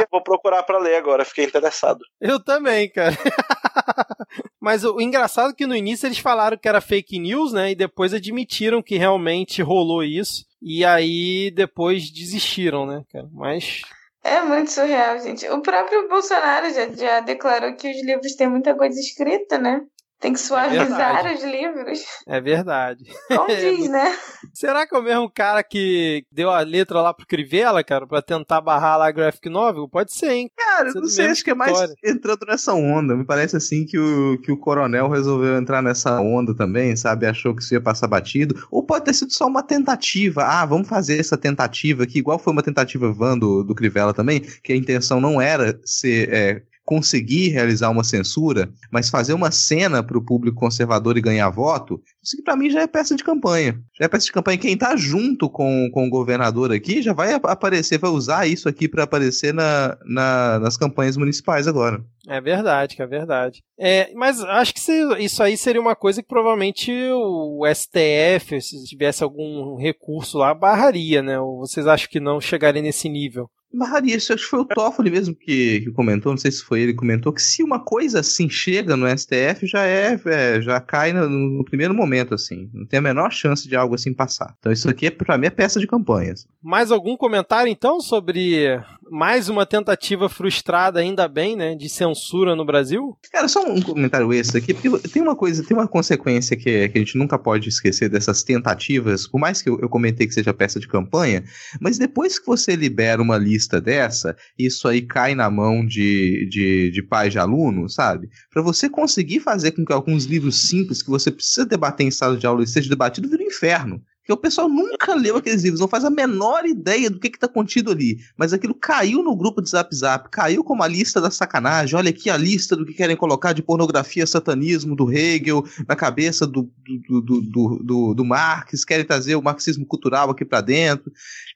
eu vou procurar pra ler agora, fiquei interessado. Eu também, cara. Mas o engraçado é que no início eles falaram que era fake news, né? E depois admitiram que realmente rolou isso. E aí depois desistiram, né, cara? Mas. É muito surreal, gente. O próprio Bolsonaro já, já declarou que os livros têm muita coisa escrita, né? Tem que suavizar verdade. os livros. É verdade. Como diz, né? Será que é o mesmo cara que deu a letra lá pro Crivella, cara, pra tentar barrar lá a graphic novel? Pode ser, hein? Cara, Isso é não sei, acho que é mais entrando nessa onda. Me parece assim que o, que o coronel resolveu entrar nessa onda também, sabe? Achou que isso ia passar batido. Ou pode ter sido só uma tentativa. Ah, vamos fazer essa tentativa aqui, igual foi uma tentativa van do, do Crivella também, que a intenção não era ser. é, conseguir realizar uma censura, mas fazer uma cena para o público conservador e ganhar voto, isso que para mim já é peça de campanha. Já é peça de campanha. Quem tá junto com, com o governador aqui já vai ap- aparecer, vai usar isso aqui para aparecer na, na- nas campanhas municipais agora. É verdade, que é verdade. É, mas acho que isso aí seria uma coisa que provavelmente o STF, se tivesse algum recurso lá, barraria, né? Ou vocês acham que não chegaria nesse nível? Barraria, acho que foi o Toffoli mesmo que, que comentou, não sei se foi ele que comentou, que se uma coisa assim chega no STF, já é, é, já cai no, no primeiro momento, assim. Não tem a menor chance de algo assim passar. Então isso aqui, é, pra mim, é peça de campanha. assim. Mais algum comentário então sobre mais uma tentativa frustrada, ainda bem, né, de censura no Brasil? Cara, só um comentário extra aqui, porque tem uma coisa, tem uma consequência que, que a gente nunca pode esquecer dessas tentativas, por mais que eu, eu comentei que seja peça de campanha, mas depois que você libera uma lista dessa, isso aí cai na mão de, de, de pais de aluno, sabe? Para você conseguir fazer com que alguns livros simples que você precisa debater em sala de aula seja debatido, vira um inferno. Porque o pessoal nunca leu aqueles livros, não faz a menor ideia do que está contido ali. Mas aquilo caiu no grupo de Zap Zap, caiu como a lista da sacanagem. Olha aqui a lista do que querem colocar de pornografia, satanismo do Hegel na cabeça do, do, do, do, do, do Marx, querem trazer o marxismo cultural aqui para dentro,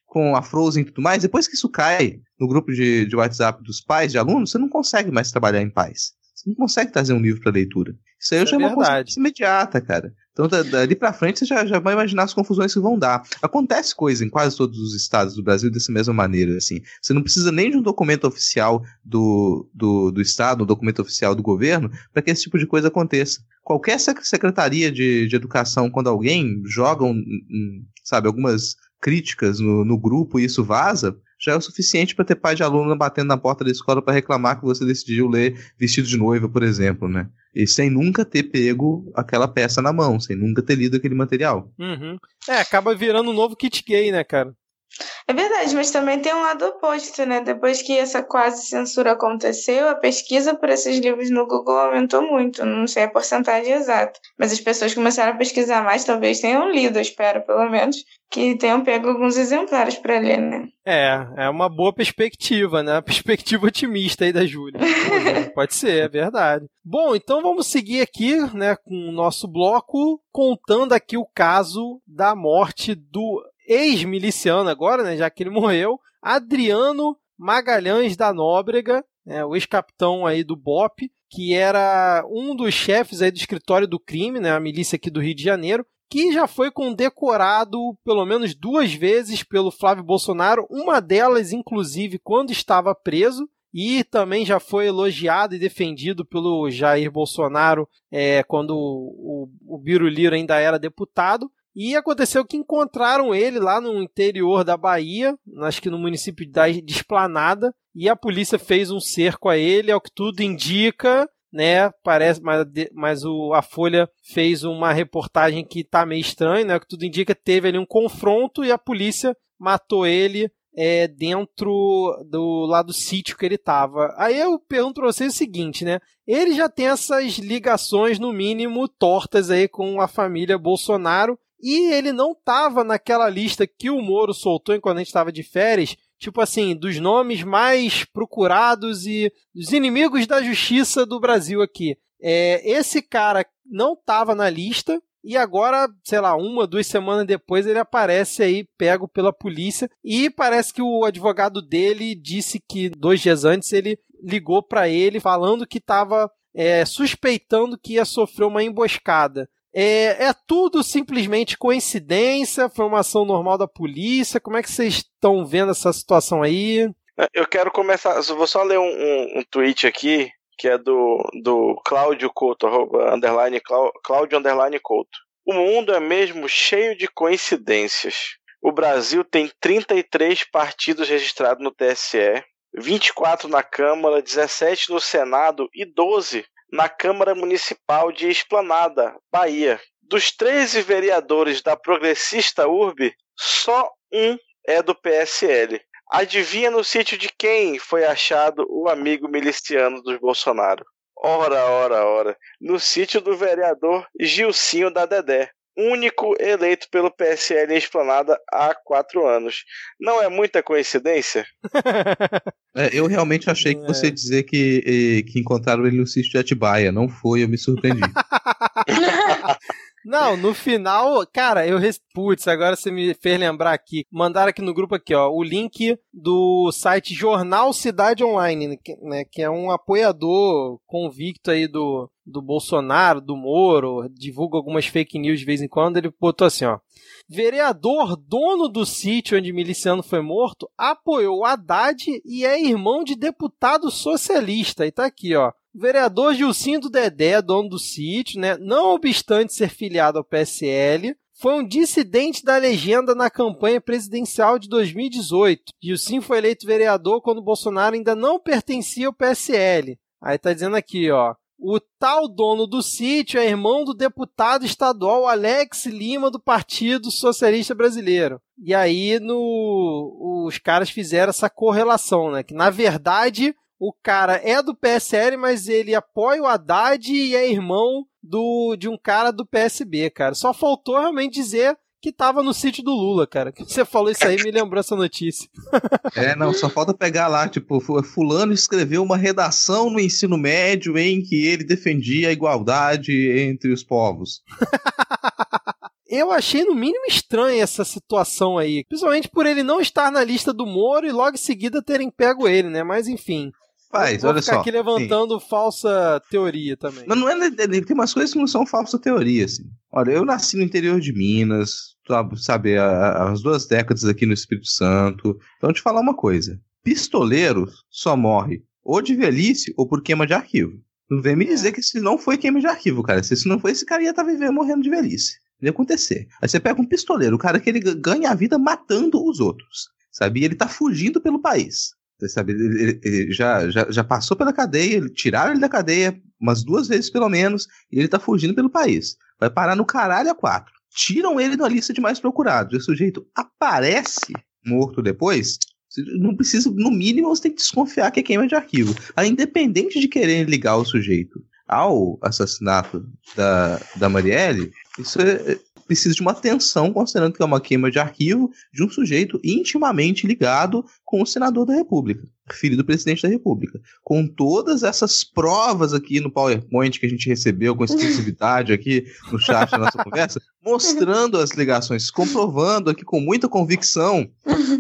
com a Frozen e tudo mais. Depois que isso cai no grupo de, de WhatsApp dos pais, de alunos, você não consegue mais trabalhar em paz. Você não consegue trazer um livro para leitura. Isso aí isso já é uma consequência imediata, cara. Então, dali para frente, você já, já vai imaginar as confusões que vão dar. Acontece coisa em quase todos os estados do Brasil dessa mesma maneira, assim. Você não precisa nem de um documento oficial do, do, do estado, um documento oficial do governo, para que esse tipo de coisa aconteça. Qualquer secretaria de, de educação, quando alguém joga, um, um, sabe, algumas críticas no, no grupo e isso vaza, já é o suficiente para ter pai de aluno batendo na porta da escola para reclamar que você decidiu ler Vestido de Noiva, por exemplo, né? E sem nunca ter pego aquela peça na mão, sem nunca ter lido aquele material. Uhum. É, acaba virando um novo kit gay, né, cara? É verdade, mas também tem um lado oposto, né? Depois que essa quase censura aconteceu, a pesquisa por esses livros no Google aumentou muito. Não sei a porcentagem exata, mas as pessoas começaram a pesquisar mais, talvez tenham lido, eu espero pelo menos, que tenham pego alguns exemplares para ler, né? É, é uma boa perspectiva, né? Perspectiva otimista aí da Júlia. Pode ser, é verdade. Bom, então vamos seguir aqui, né, com o nosso bloco, contando aqui o caso da morte do ex-miliciano agora, né, já que ele morreu, Adriano Magalhães da Nóbrega, né, o ex-capitão aí do BOP, que era um dos chefes aí do escritório do crime, né, a milícia aqui do Rio de Janeiro, que já foi condecorado pelo menos duas vezes pelo Flávio Bolsonaro, uma delas inclusive quando estava preso, e também já foi elogiado e defendido pelo Jair Bolsonaro é, quando o, o, o Biruliro ainda era deputado. E aconteceu que encontraram ele lá no interior da Bahia, acho que no município de Esplanada, e a polícia fez um cerco a ele, ao que tudo indica, né? Parece, mas, mas o, a Folha fez uma reportagem que tá meio estranha, né? O que tudo indica teve ali um confronto e a polícia matou ele é, dentro do lá do sítio que ele estava. Aí eu pergunto para vocês o seguinte, né? Ele já tem essas ligações, no mínimo, tortas aí com a família Bolsonaro e ele não estava naquela lista que o Moro soltou enquanto a gente estava de férias, tipo assim, dos nomes mais procurados e dos inimigos da justiça do Brasil aqui. É, esse cara não estava na lista e agora, sei lá, uma, duas semanas depois ele aparece aí pego pela polícia e parece que o advogado dele disse que dois dias antes ele ligou para ele falando que estava é, suspeitando que ia sofrer uma emboscada. É, é tudo simplesmente coincidência? Foi uma ação normal da polícia? Como é que vocês estão vendo essa situação aí? Eu quero começar. Vou só ler um, um, um tweet aqui que é do, do Cláudio Couto, underline, Cláudio underline Couto. O mundo é mesmo cheio de coincidências. O Brasil tem 33 partidos registrados no TSE, 24 na Câmara, 17 no Senado e 12 na Câmara Municipal de Esplanada, Bahia. Dos 13 vereadores da progressista URB, só um é do PSL. Adivinha no sítio de quem foi achado o amigo miliciano dos Bolsonaro? Ora, ora, ora. No sítio do vereador Gilcinho da Dedé único eleito pelo PSL em Esplanada há quatro anos. Não é muita coincidência? é, eu realmente achei que você ia dizer que, que encontraram ele no sítio de Atibaia. Não foi, eu me surpreendi. Não, no final, cara, eu. Putz, agora você me fez lembrar aqui. Mandaram aqui no grupo aqui, ó, o link do site Jornal Cidade Online, né? Que é um apoiador convicto aí do, do Bolsonaro, do Moro, divulga algumas fake news de vez em quando. Ele botou assim, ó. Vereador dono do sítio onde miliciano foi morto apoiou Haddad e é irmão de deputado socialista. E tá aqui, ó. O vereador Gilcinho do Dedé, dono do sítio, né, não obstante ser filiado ao PSL, foi um dissidente da legenda na campanha presidencial de 2018. Gilcim foi eleito vereador quando Bolsonaro ainda não pertencia ao PSL. Aí tá dizendo aqui, ó. O tal dono do sítio é irmão do deputado estadual Alex Lima do Partido Socialista Brasileiro. E aí no, os caras fizeram essa correlação, né? Que na verdade o cara é do PSL, mas ele apoia o Haddad e é irmão do, de um cara do PSB, cara. Só faltou realmente dizer que tava no sítio do Lula, cara. Que você falou isso aí me lembrou essa notícia. É, não, só falta pegar lá, tipo, fulano escreveu uma redação no ensino médio em que ele defendia a igualdade entre os povos. Eu achei no mínimo estranha essa situação aí, principalmente por ele não estar na lista do Moro e logo em seguida terem pego ele, né? Mas enfim. Faz, Vou olha ficar só. aqui levantando sim. falsa teoria também. Mas não é, tem umas coisas que não são falsa teoria, assim. Olha, eu nasci no interior de Minas, sabe, há, as duas décadas aqui no Espírito Santo. Então, te falar uma coisa: pistoleiro só morre ou de velhice ou por queima de arquivo. Não vem me dizer que se não foi queima de arquivo, cara. Se isso não foi, esse cara ia estar tá vivendo morrendo de velhice. Ia acontecer. Aí você pega um pistoleiro, o cara que ele ganha a vida matando os outros, sabe? E ele tá fugindo pelo país. Sabe, ele, ele já, já, já passou pela cadeia, tiraram ele da cadeia umas duas vezes pelo menos, e ele tá fugindo pelo país. Vai parar no caralho a quatro. Tiram ele da lista de mais procurados. E o sujeito aparece morto depois. Não precisa, no mínimo, você tem que desconfiar que é queima de arquivo. Aí, independente de querer ligar o sujeito ao assassinato da, da Marielle, isso é, precisa de uma atenção, considerando que é uma queima de arquivo de um sujeito intimamente ligado com o senador da República, filho do presidente da República. Com todas essas provas aqui no PowerPoint que a gente recebeu com exclusividade aqui no chat da nossa conversa, mostrando as ligações, comprovando aqui com muita convicção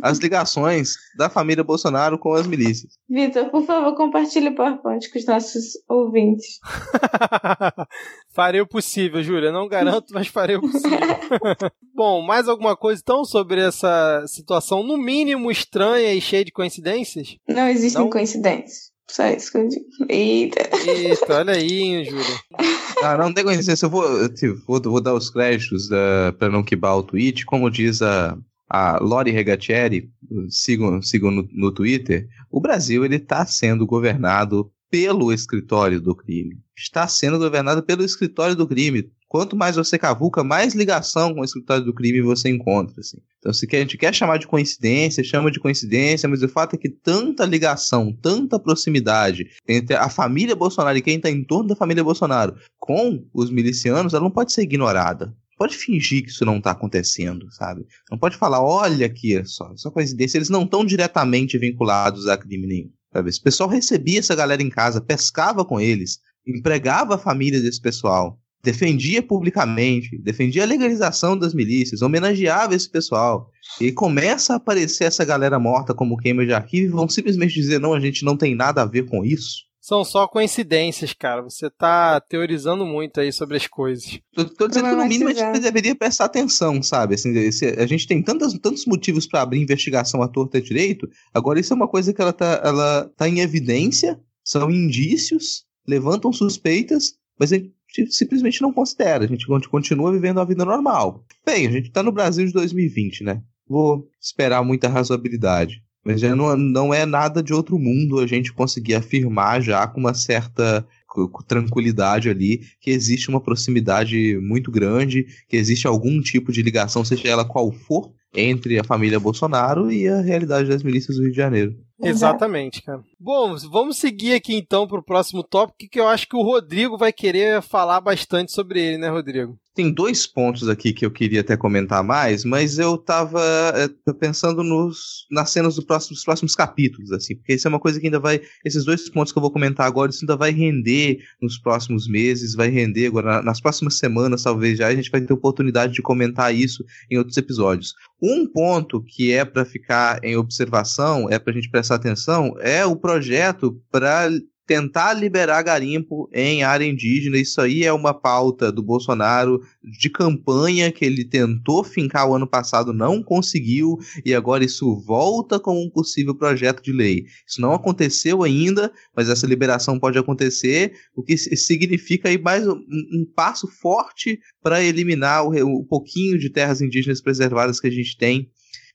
as ligações da família Bolsonaro com as milícias. Vitor, por favor, compartilhe o PowerPoint com os nossos ouvintes. farei o possível, Júlia. Não garanto, mas farei o possível. Bom, mais alguma coisa então sobre essa situação, no mínimo estranha e cheia de coincidências? Não existem Não? coincidências. Só isso que eu digo. Eita. Eita, olha aí, Júlia. Ah, não tem coincidência. Eu vou, eu vou, vou dar os créditos uh, para não quebrar o tweet. Como diz a, a Lori Regatieri, sigam, sigam no, no Twitter, o Brasil ele está sendo governado pelo escritório do crime. Está sendo governado pelo escritório do crime. Quanto mais você cavuca, mais ligação com o escritório do crime você encontra. Assim. Então, se a gente quer chamar de coincidência, chama de coincidência, mas o fato é que tanta ligação, tanta proximidade entre a família Bolsonaro e quem está em torno da família Bolsonaro com os milicianos, ela não pode ser ignorada pode fingir que isso não está acontecendo, sabe? Não pode falar, olha aqui, é só, só coincidência, eles não estão diretamente vinculados a crime nenhum. Sabe? Esse pessoal recebia essa galera em casa, pescava com eles, empregava a família desse pessoal, defendia publicamente, defendia a legalização das milícias, homenageava esse pessoal. E começa a aparecer essa galera morta como queima de arquivo e vão simplesmente dizer: não, a gente não tem nada a ver com isso. São só coincidências, cara. Você tá teorizando muito aí sobre as coisas. Tô, tô dizendo que no mínimo a gente deveria prestar atenção, sabe? Assim, a gente tem tantos, tantos motivos para abrir investigação à torta direito. Agora, isso é uma coisa que ela tá, ela tá em evidência, são indícios, levantam suspeitas, mas a gente simplesmente não considera. A gente continua vivendo a vida normal. Bem, a gente tá no Brasil de 2020, né? Vou esperar muita razoabilidade. Mas já não, não é nada de outro mundo a gente conseguir afirmar já com uma certa tranquilidade ali que existe uma proximidade muito grande, que existe algum tipo de ligação, seja ela qual for, entre a família Bolsonaro e a realidade das milícias do Rio de Janeiro. Exatamente, cara. Bom, vamos seguir aqui então para o próximo tópico, que eu acho que o Rodrigo vai querer falar bastante sobre ele, né, Rodrigo? Tem dois pontos aqui que eu queria até comentar mais, mas eu tava é, pensando nos, nas cenas dos próximos capítulos, assim, porque isso é uma coisa que ainda vai. Esses dois pontos que eu vou comentar agora, isso ainda vai render nos próximos meses, vai render agora, nas próximas semanas, talvez já, a gente vai ter oportunidade de comentar isso em outros episódios. Um ponto que é para ficar em observação, é para a gente prestar atenção, é o projeto para tentar liberar garimpo em área indígena. Isso aí é uma pauta do Bolsonaro de campanha que ele tentou fincar o ano passado, não conseguiu, e agora isso volta como um possível projeto de lei. Isso não aconteceu ainda, mas essa liberação pode acontecer, o que significa aí mais um, um passo forte para eliminar o, o pouquinho de terras indígenas preservadas que a gente tem.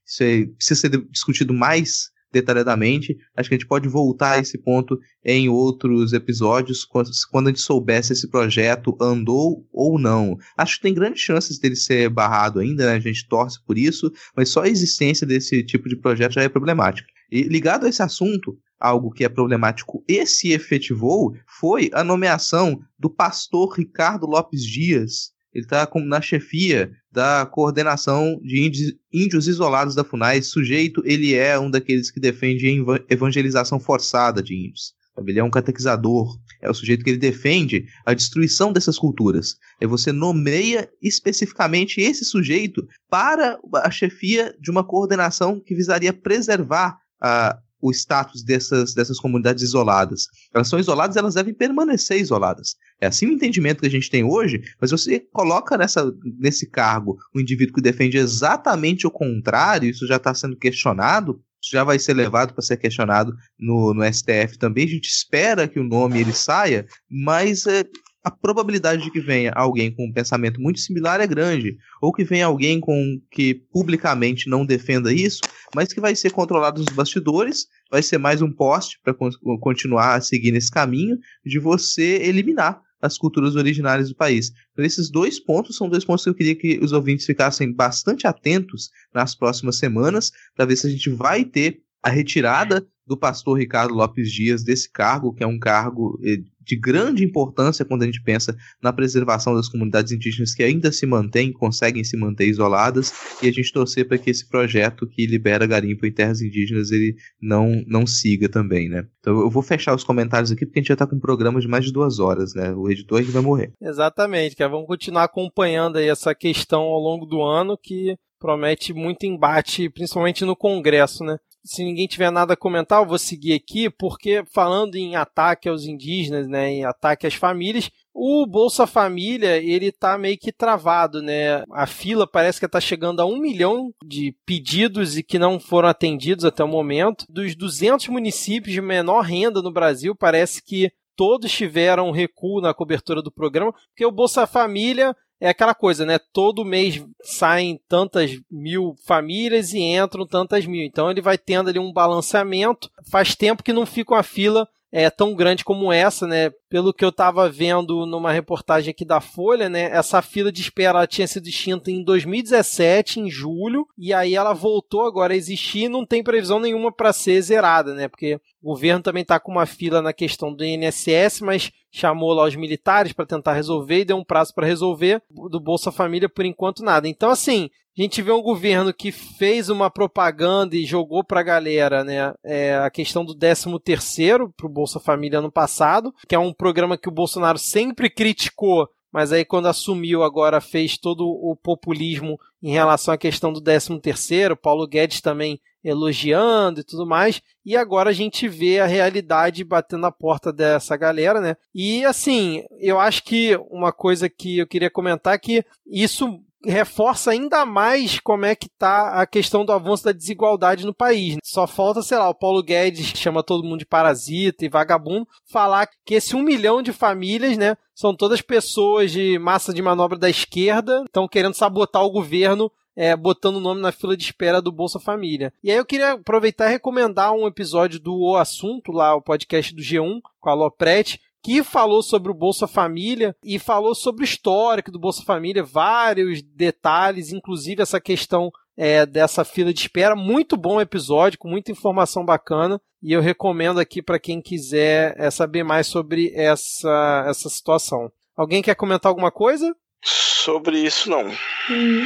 Isso aí precisa ser discutido mais detalhadamente. Acho que a gente pode voltar a esse ponto em outros episódios, quando a gente souber se esse projeto andou ou não. Acho que tem grandes chances dele ser barrado ainda, né? a gente torce por isso, mas só a existência desse tipo de projeto já é problemática. E ligado a esse assunto, algo que é problemático e se efetivou foi a nomeação do pastor Ricardo Lopes Dias ele está na chefia da coordenação de índios, isolados da FUNAI. Sujeito, ele é um daqueles que defende a evangelização forçada de índios. Ele é um catequizador, é o sujeito que ele defende a destruição dessas culturas. E você nomeia especificamente esse sujeito para a chefia de uma coordenação que visaria preservar a, o status dessas, dessas comunidades isoladas. Elas são isoladas, elas devem permanecer isoladas. É assim o entendimento que a gente tem hoje, mas você coloca nessa, nesse cargo um indivíduo que defende exatamente o contrário, isso já está sendo questionado, isso já vai ser levado para ser questionado no, no STF também. A gente espera que o nome ele saia, mas é, a probabilidade de que venha alguém com um pensamento muito similar é grande, ou que venha alguém com que publicamente não defenda isso, mas que vai ser controlado nos bastidores, vai ser mais um poste para continuar a seguir nesse caminho de você eliminar as culturas originárias do país. Então, esses dois pontos são dois pontos que eu queria que os ouvintes ficassem bastante atentos nas próximas semanas, para ver se a gente vai ter a retirada do pastor Ricardo Lopes Dias desse cargo, que é um cargo eh, de grande importância quando a gente pensa na preservação das comunidades indígenas que ainda se mantêm, conseguem se manter isoladas, e a gente torcer para que esse projeto que libera garimpo em terras indígenas ele não, não siga também, né? Então eu vou fechar os comentários aqui porque a gente já está com um programa de mais de duas horas, né? O editor vai morrer. Exatamente, que vamos continuar acompanhando aí essa questão ao longo do ano que promete muito embate, principalmente no Congresso, né? Se ninguém tiver nada a comentar, eu vou seguir aqui, porque falando em ataque aos indígenas, né, em ataque às famílias, o Bolsa Família, ele tá meio que travado, né? A fila parece que está chegando a um milhão de pedidos e que não foram atendidos até o momento. Dos 200 municípios de menor renda no Brasil, parece que todos tiveram recuo na cobertura do programa, porque o Bolsa Família é aquela coisa, né? Todo mês saem tantas mil famílias e entram tantas mil. Então ele vai tendo ali um balanceamento. Faz tempo que não fica uma fila é, tão grande como essa, né? Pelo que eu estava vendo numa reportagem aqui da Folha, né? Essa fila de espera tinha sido extinta em 2017, em julho, e aí ela voltou agora a existir e não tem previsão nenhuma para ser zerada, né? Porque o governo também está com uma fila na questão do INSS, mas chamou lá os militares para tentar resolver e deu um prazo para resolver. Do Bolsa Família, por enquanto, nada. Então, assim, a gente vê um governo que fez uma propaganda e jogou para a galera né, é, a questão do 13 terceiro para o Bolsa Família ano passado, que é um programa que o Bolsonaro sempre criticou, mas aí quando assumiu agora fez todo o populismo em relação à questão do 13 terceiro, Paulo Guedes também elogiando e tudo mais, e agora a gente vê a realidade batendo na porta dessa galera, né? E assim, eu acho que uma coisa que eu queria comentar é que isso reforça ainda mais como é que tá a questão do avanço da desigualdade no país. Só falta, sei lá, o Paulo Guedes chama todo mundo de parasita e vagabundo, falar que esse um milhão de famílias, né, são todas pessoas de massa de manobra da esquerda, estão querendo sabotar o governo é, botando o nome na fila de espera do Bolsa Família. E aí eu queria aproveitar e recomendar um episódio do O Assunto, lá, o podcast do G1, com a Loprete, que falou sobre o Bolsa Família e falou sobre o histórico do Bolsa Família, vários detalhes, inclusive essa questão é, dessa fila de espera. Muito bom episódio, com muita informação bacana. E eu recomendo aqui para quem quiser é, saber mais sobre essa, essa situação. Alguém quer comentar alguma coisa? Sobre isso, não. Hum,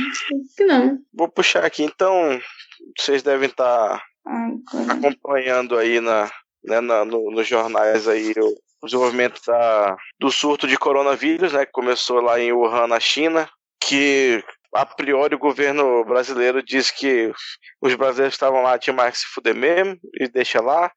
não. Vou puxar aqui, então. Vocês devem estar tá acompanhando aí na, né, na, no, nos jornais aí o, o desenvolvimento da, do surto de coronavírus, né, que começou lá em Wuhan, na China, que a priori o governo brasileiro diz que os brasileiros estavam lá, tinha mais que se fuder mesmo, e deixa lá.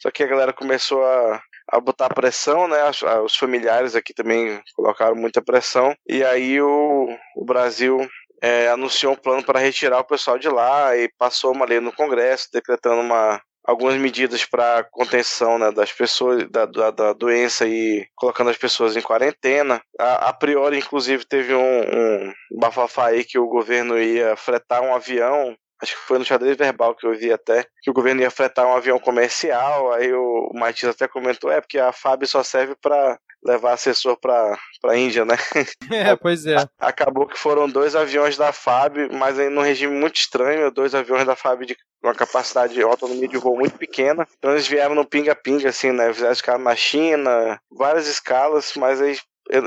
Só que a galera começou a, a botar pressão, né? Os familiares aqui também colocaram muita pressão. E aí o, o Brasil é, anunciou um plano para retirar o pessoal de lá e passou uma lei no Congresso decretando uma, algumas medidas para contenção né, das pessoas da, da, da, doença e colocando as pessoas em quarentena. A, a priori, inclusive, teve um, um bafafá aí que o governo ia fretar um avião acho que foi no xadrez verbal que eu vi até, que o governo ia fretar um avião comercial, aí o, Matias até comentou, é, porque a FAB só serve para levar assessor para a Índia, né? É, pois é. Acabou que foram dois aviões da FAB, mas aí num regime muito estranho, dois aviões da FAB de uma capacidade de autonomia de voo muito pequena. Então eles vieram no pinga-pinga, assim, né? Fizeram escala na China, várias escalas, mas aí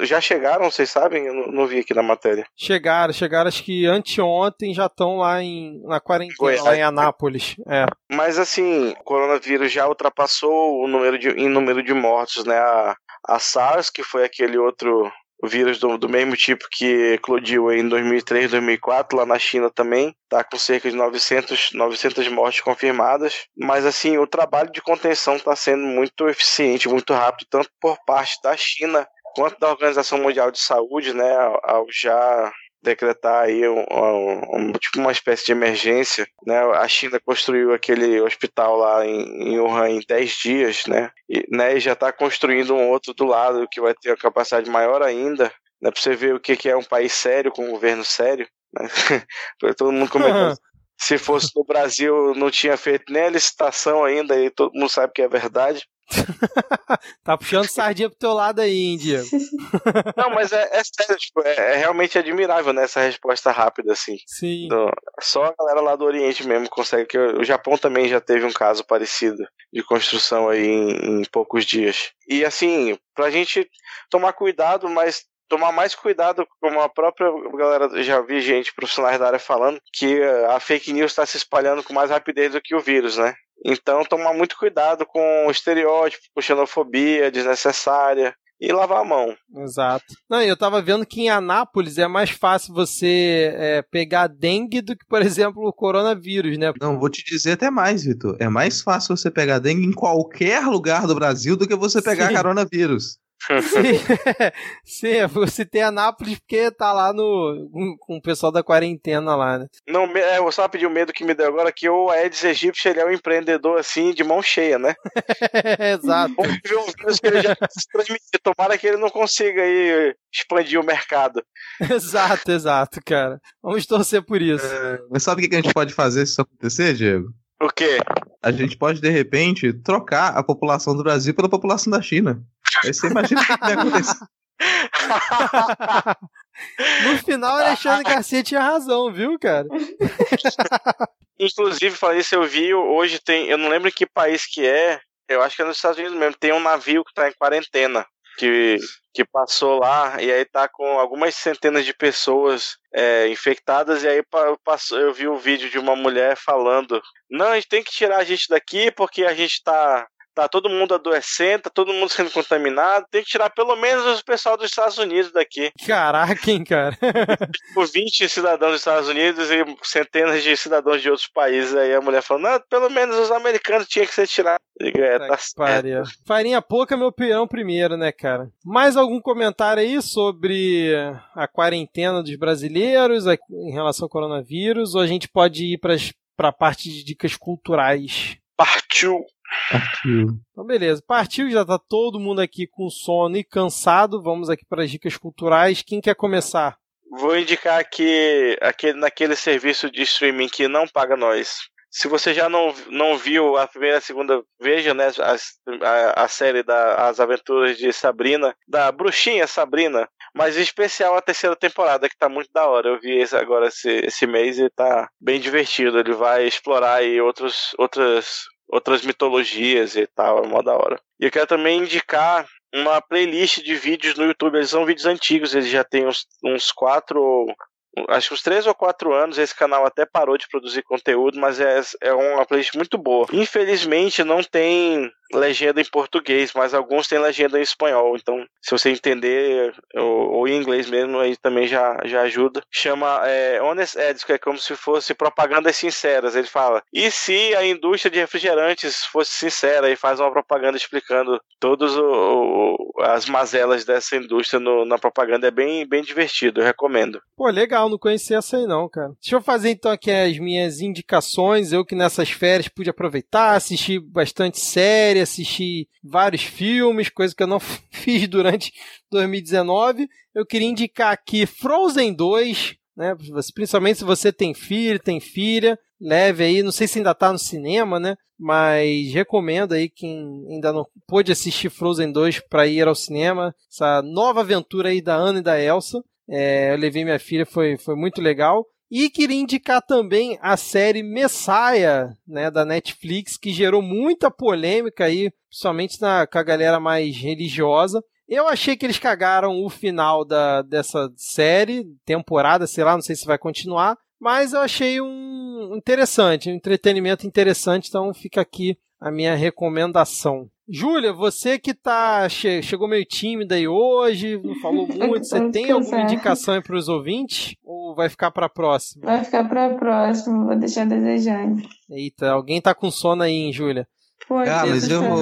já chegaram, vocês sabem? Eu não, não, vi aqui na matéria. Chegaram, chegaram, acho que anteontem já estão lá em, na quarentena, Foi, lá em Anápolis. É. Mas assim, o coronavírus já ultrapassou o número de, em número de mortos, né? A, a SARS, que foi aquele outro vírus do, do mesmo tipo que eclodiu em 2003, 2004, lá na China também, tá com cerca de 900, 900 mortes confirmadas, mas assim, o trabalho de contenção está sendo muito eficiente, muito rápido, tanto por parte da China quanto da Organização Mundial de Saúde, né, ao já decretar aí um, um, um, tipo uma espécie de emergência, né? A China construiu aquele hospital lá em, em Wuhan em 10 dias, né? E, né, e já está construindo um outro do lado que vai ter uma capacidade maior ainda, né? Para você ver o que, que é um país sério com um governo sério, né? Todo mundo comentando. Se fosse no Brasil, não tinha feito nem a licitação ainda, e todo mundo sabe que é verdade. tá puxando sardinha pro teu lado aí, Diego. Não, mas é, é sério, tipo, é, é, realmente admirável, né, essa resposta rápida, assim. Sim. Do, só a galera lá do Oriente mesmo consegue, que o Japão também já teve um caso parecido de construção aí em, em poucos dias. E assim, pra gente tomar cuidado, mas tomar mais cuidado, como a própria galera já vi gente profissionais da área falando, que a fake news está se espalhando com mais rapidez do que o vírus, né? Então, tomar muito cuidado com o estereótipo, com xenofobia desnecessária e lavar a mão. Exato. Não, eu tava vendo que em Anápolis é mais fácil você é, pegar dengue do que, por exemplo, o coronavírus, né? Não, vou te dizer até mais, Vitor. É mais fácil você pegar dengue em qualquer lugar do Brasil do que você pegar Sim. coronavírus. Sim, sim, você tem Anápolis porque tá lá no com o pessoal da quarentena lá, né? Não, é, eu só pedi o medo que me deu agora que o Aedes aegypti ele é um empreendedor assim de mão cheia, né? Exato. Vamos ver um vírus que ele já se transmitir. Tomara que ele não consiga aí expandir o mercado. exato, exato, cara. Vamos torcer por isso. É, mas sabe o que a gente pode fazer se isso acontecer, Diego? O quê? A gente pode, de repente, trocar a população do Brasil pela população da China. Aí você imagina o que vai acontecer. no final, Alexandre Garcia tinha razão, viu, cara? Inclusive, falei isso, eu vi hoje tem. Eu não lembro que país que é. Eu acho que é nos Estados Unidos mesmo. Tem um navio que tá em quarentena. Que, que passou lá e aí tá com algumas centenas de pessoas é, infectadas e aí passou, eu vi o um vídeo de uma mulher falando não, a gente tem que tirar a gente daqui porque a gente tá tá todo mundo adoecendo, tá todo mundo sendo contaminado, tem que tirar pelo menos o pessoal dos Estados Unidos daqui. Caraca, hein, cara? tipo, 20 cidadãos dos Estados Unidos e centenas de cidadãos de outros países. Aí a mulher falou, não, pelo menos os americanos tinham que ser tirados. É, tá Farinha pouca, meu peão primeiro, né, cara? Mais algum comentário aí sobre a quarentena dos brasileiros em relação ao coronavírus? Ou a gente pode ir para a parte de dicas culturais? Partiu! Partiu. Então, beleza. Partiu, já tá todo mundo aqui com sono e cansado. Vamos aqui para as dicas culturais. Quem quer começar? Vou indicar aqui aquele, naquele serviço de streaming que não paga nós. Se você já não, não viu a primeira e a segunda, veja né, a, a, a série das aventuras de Sabrina, da bruxinha Sabrina, mas em especial a terceira temporada, que tá muito da hora. Eu vi esse, agora esse, esse mês e tá bem divertido. Ele vai explorar aí outros, outras outras mitologias e tal, é mó da hora. E eu quero também indicar uma playlist de vídeos no YouTube, eles são vídeos antigos, eles já têm uns, uns quatro, acho que uns três ou quatro anos, esse canal até parou de produzir conteúdo, mas é, é uma playlist muito boa. Infelizmente não tem legenda em português, mas alguns têm legenda em espanhol. Então, se você entender ou, ou em inglês mesmo, aí também já, já ajuda. Chama é, Honest Ads, que é como se fosse propagandas sinceras. Ele fala: e se a indústria de refrigerantes fosse sincera e faz uma propaganda explicando todas as mazelas dessa indústria no, na propaganda? É bem, bem divertido, eu recomendo. Pô, legal, não conhecia essa aí não, cara. Deixa eu fazer então aqui as minhas indicações. Eu que nessas férias pude aproveitar, assistir bastante série, assistir vários filmes, coisa que eu não fiz durante 2019. Eu queria indicar aqui Frozen 2, né? Principalmente se você tem filho, tem filha, leve aí, não sei se ainda tá no cinema, né? Mas recomendo aí quem ainda não pôde assistir Frozen 2 para ir ao cinema, essa nova aventura aí da Ana e da Elsa. É, eu levei minha filha, foi, foi muito legal. E queria indicar também a série Messiah, né, da Netflix, que gerou muita polêmica aí, principalmente na, com a galera mais religiosa. Eu achei que eles cagaram o final da, dessa série, temporada, sei lá, não sei se vai continuar, mas eu achei um interessante, um entretenimento interessante, então fica aqui a minha recomendação. Júlia, você que tá che chegou meio tímida aí hoje, não falou muito, você tem alguma indicação para os ouvintes ou vai ficar para a próxima? Vai ficar para a próxima, vou deixar desejando. Eita, alguém tá com sono aí, hein, Júlia? Foi, ah, mas eu vou,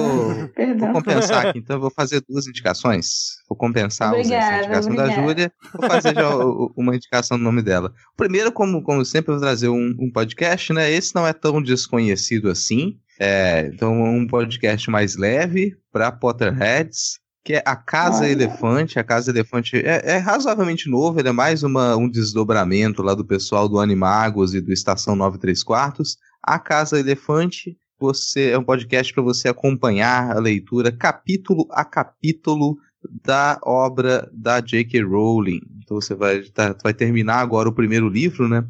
vou, compensar aqui, então eu vou fazer duas indicações. Vou compensar obrigada, a indicação obrigada. da Júlia. Vou fazer já uma indicação no nome dela. Primeiro, como, como sempre, eu vou trazer um, um podcast, né? Esse não é tão desconhecido assim. É, então, um podcast mais leve para Potterheads, que é A Casa Elefante. A Casa Elefante é, é, razoavelmente novo, ele é mais uma, um desdobramento lá do pessoal do Animagos e do Estação 93 Quartos. A Casa Elefante você é um podcast para você acompanhar a leitura capítulo a capítulo da obra da J.K. Rowling. Então você vai, tá, vai terminar agora o primeiro livro, né?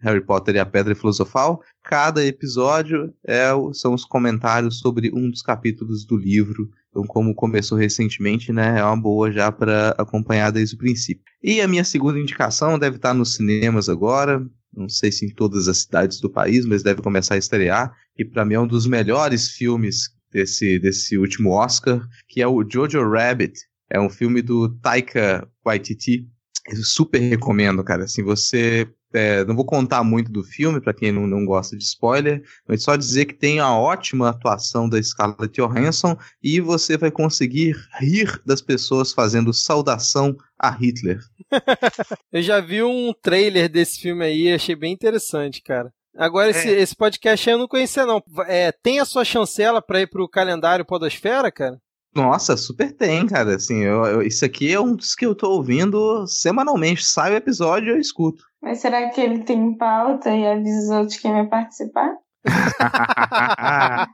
Harry Potter e a Pedra Filosofal. Cada episódio é, são os comentários sobre um dos capítulos do livro. Então, como começou recentemente, né, é uma boa já para acompanhar desde o princípio. E a minha segunda indicação deve estar nos cinemas agora. Não sei se em todas as cidades do país, mas deve começar a estrear. E para mim é um dos melhores filmes desse, desse último Oscar, que é o Jojo Rabbit. É um filme do Taika Waititi. Eu super recomendo, cara. Assim, você é, não vou contar muito do filme, para quem não, não gosta de spoiler, mas só dizer que tem a ótima atuação da Scarlett Johansson e você vai conseguir rir das pessoas fazendo saudação a Hitler. eu já vi um trailer desse filme aí, achei bem interessante, cara. Agora, esse, é. esse podcast eu não conhecia, não. É, tem a sua chancela para ir pro calendário Podosfera, cara? Nossa, super tem, cara. Assim, eu, eu, isso aqui é um dos que eu tô ouvindo semanalmente. Sai o episódio e eu escuto. Mas será que ele tem pauta e avisa os outros quem vai participar?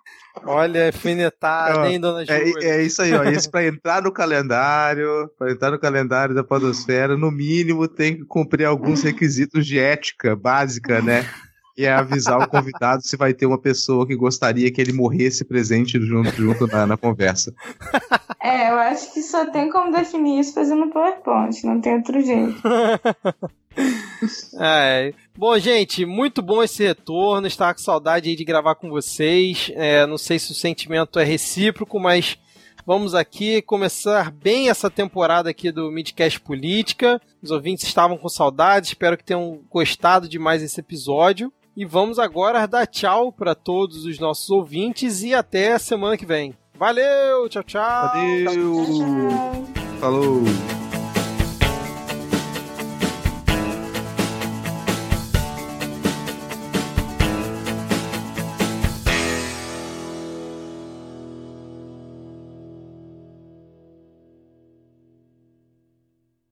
Olha, alfinetada, hein, dona é, Júlia? É, é, isso aí, ó. Isso pra entrar no calendário, para entrar no calendário da Podosfera, no mínimo tem que cumprir alguns requisitos de ética básica, né? E é avisar o convidado se vai ter uma pessoa que gostaria que ele morresse presente junto, junto na, na conversa. É, eu acho que só tem como definir isso fazendo PowerPoint, não tem outro jeito. é. Bom, gente, muito bom esse retorno. Estava com saudade de gravar com vocês. É, não sei se o sentimento é recíproco, mas vamos aqui começar bem essa temporada aqui do Midcast Política. Os ouvintes estavam com saudade, espero que tenham gostado de mais esse episódio. E vamos agora dar tchau para todos os nossos ouvintes e até a semana que vem. Valeu, tchau, tchau. Adeus. Tchau, tchau. Falou.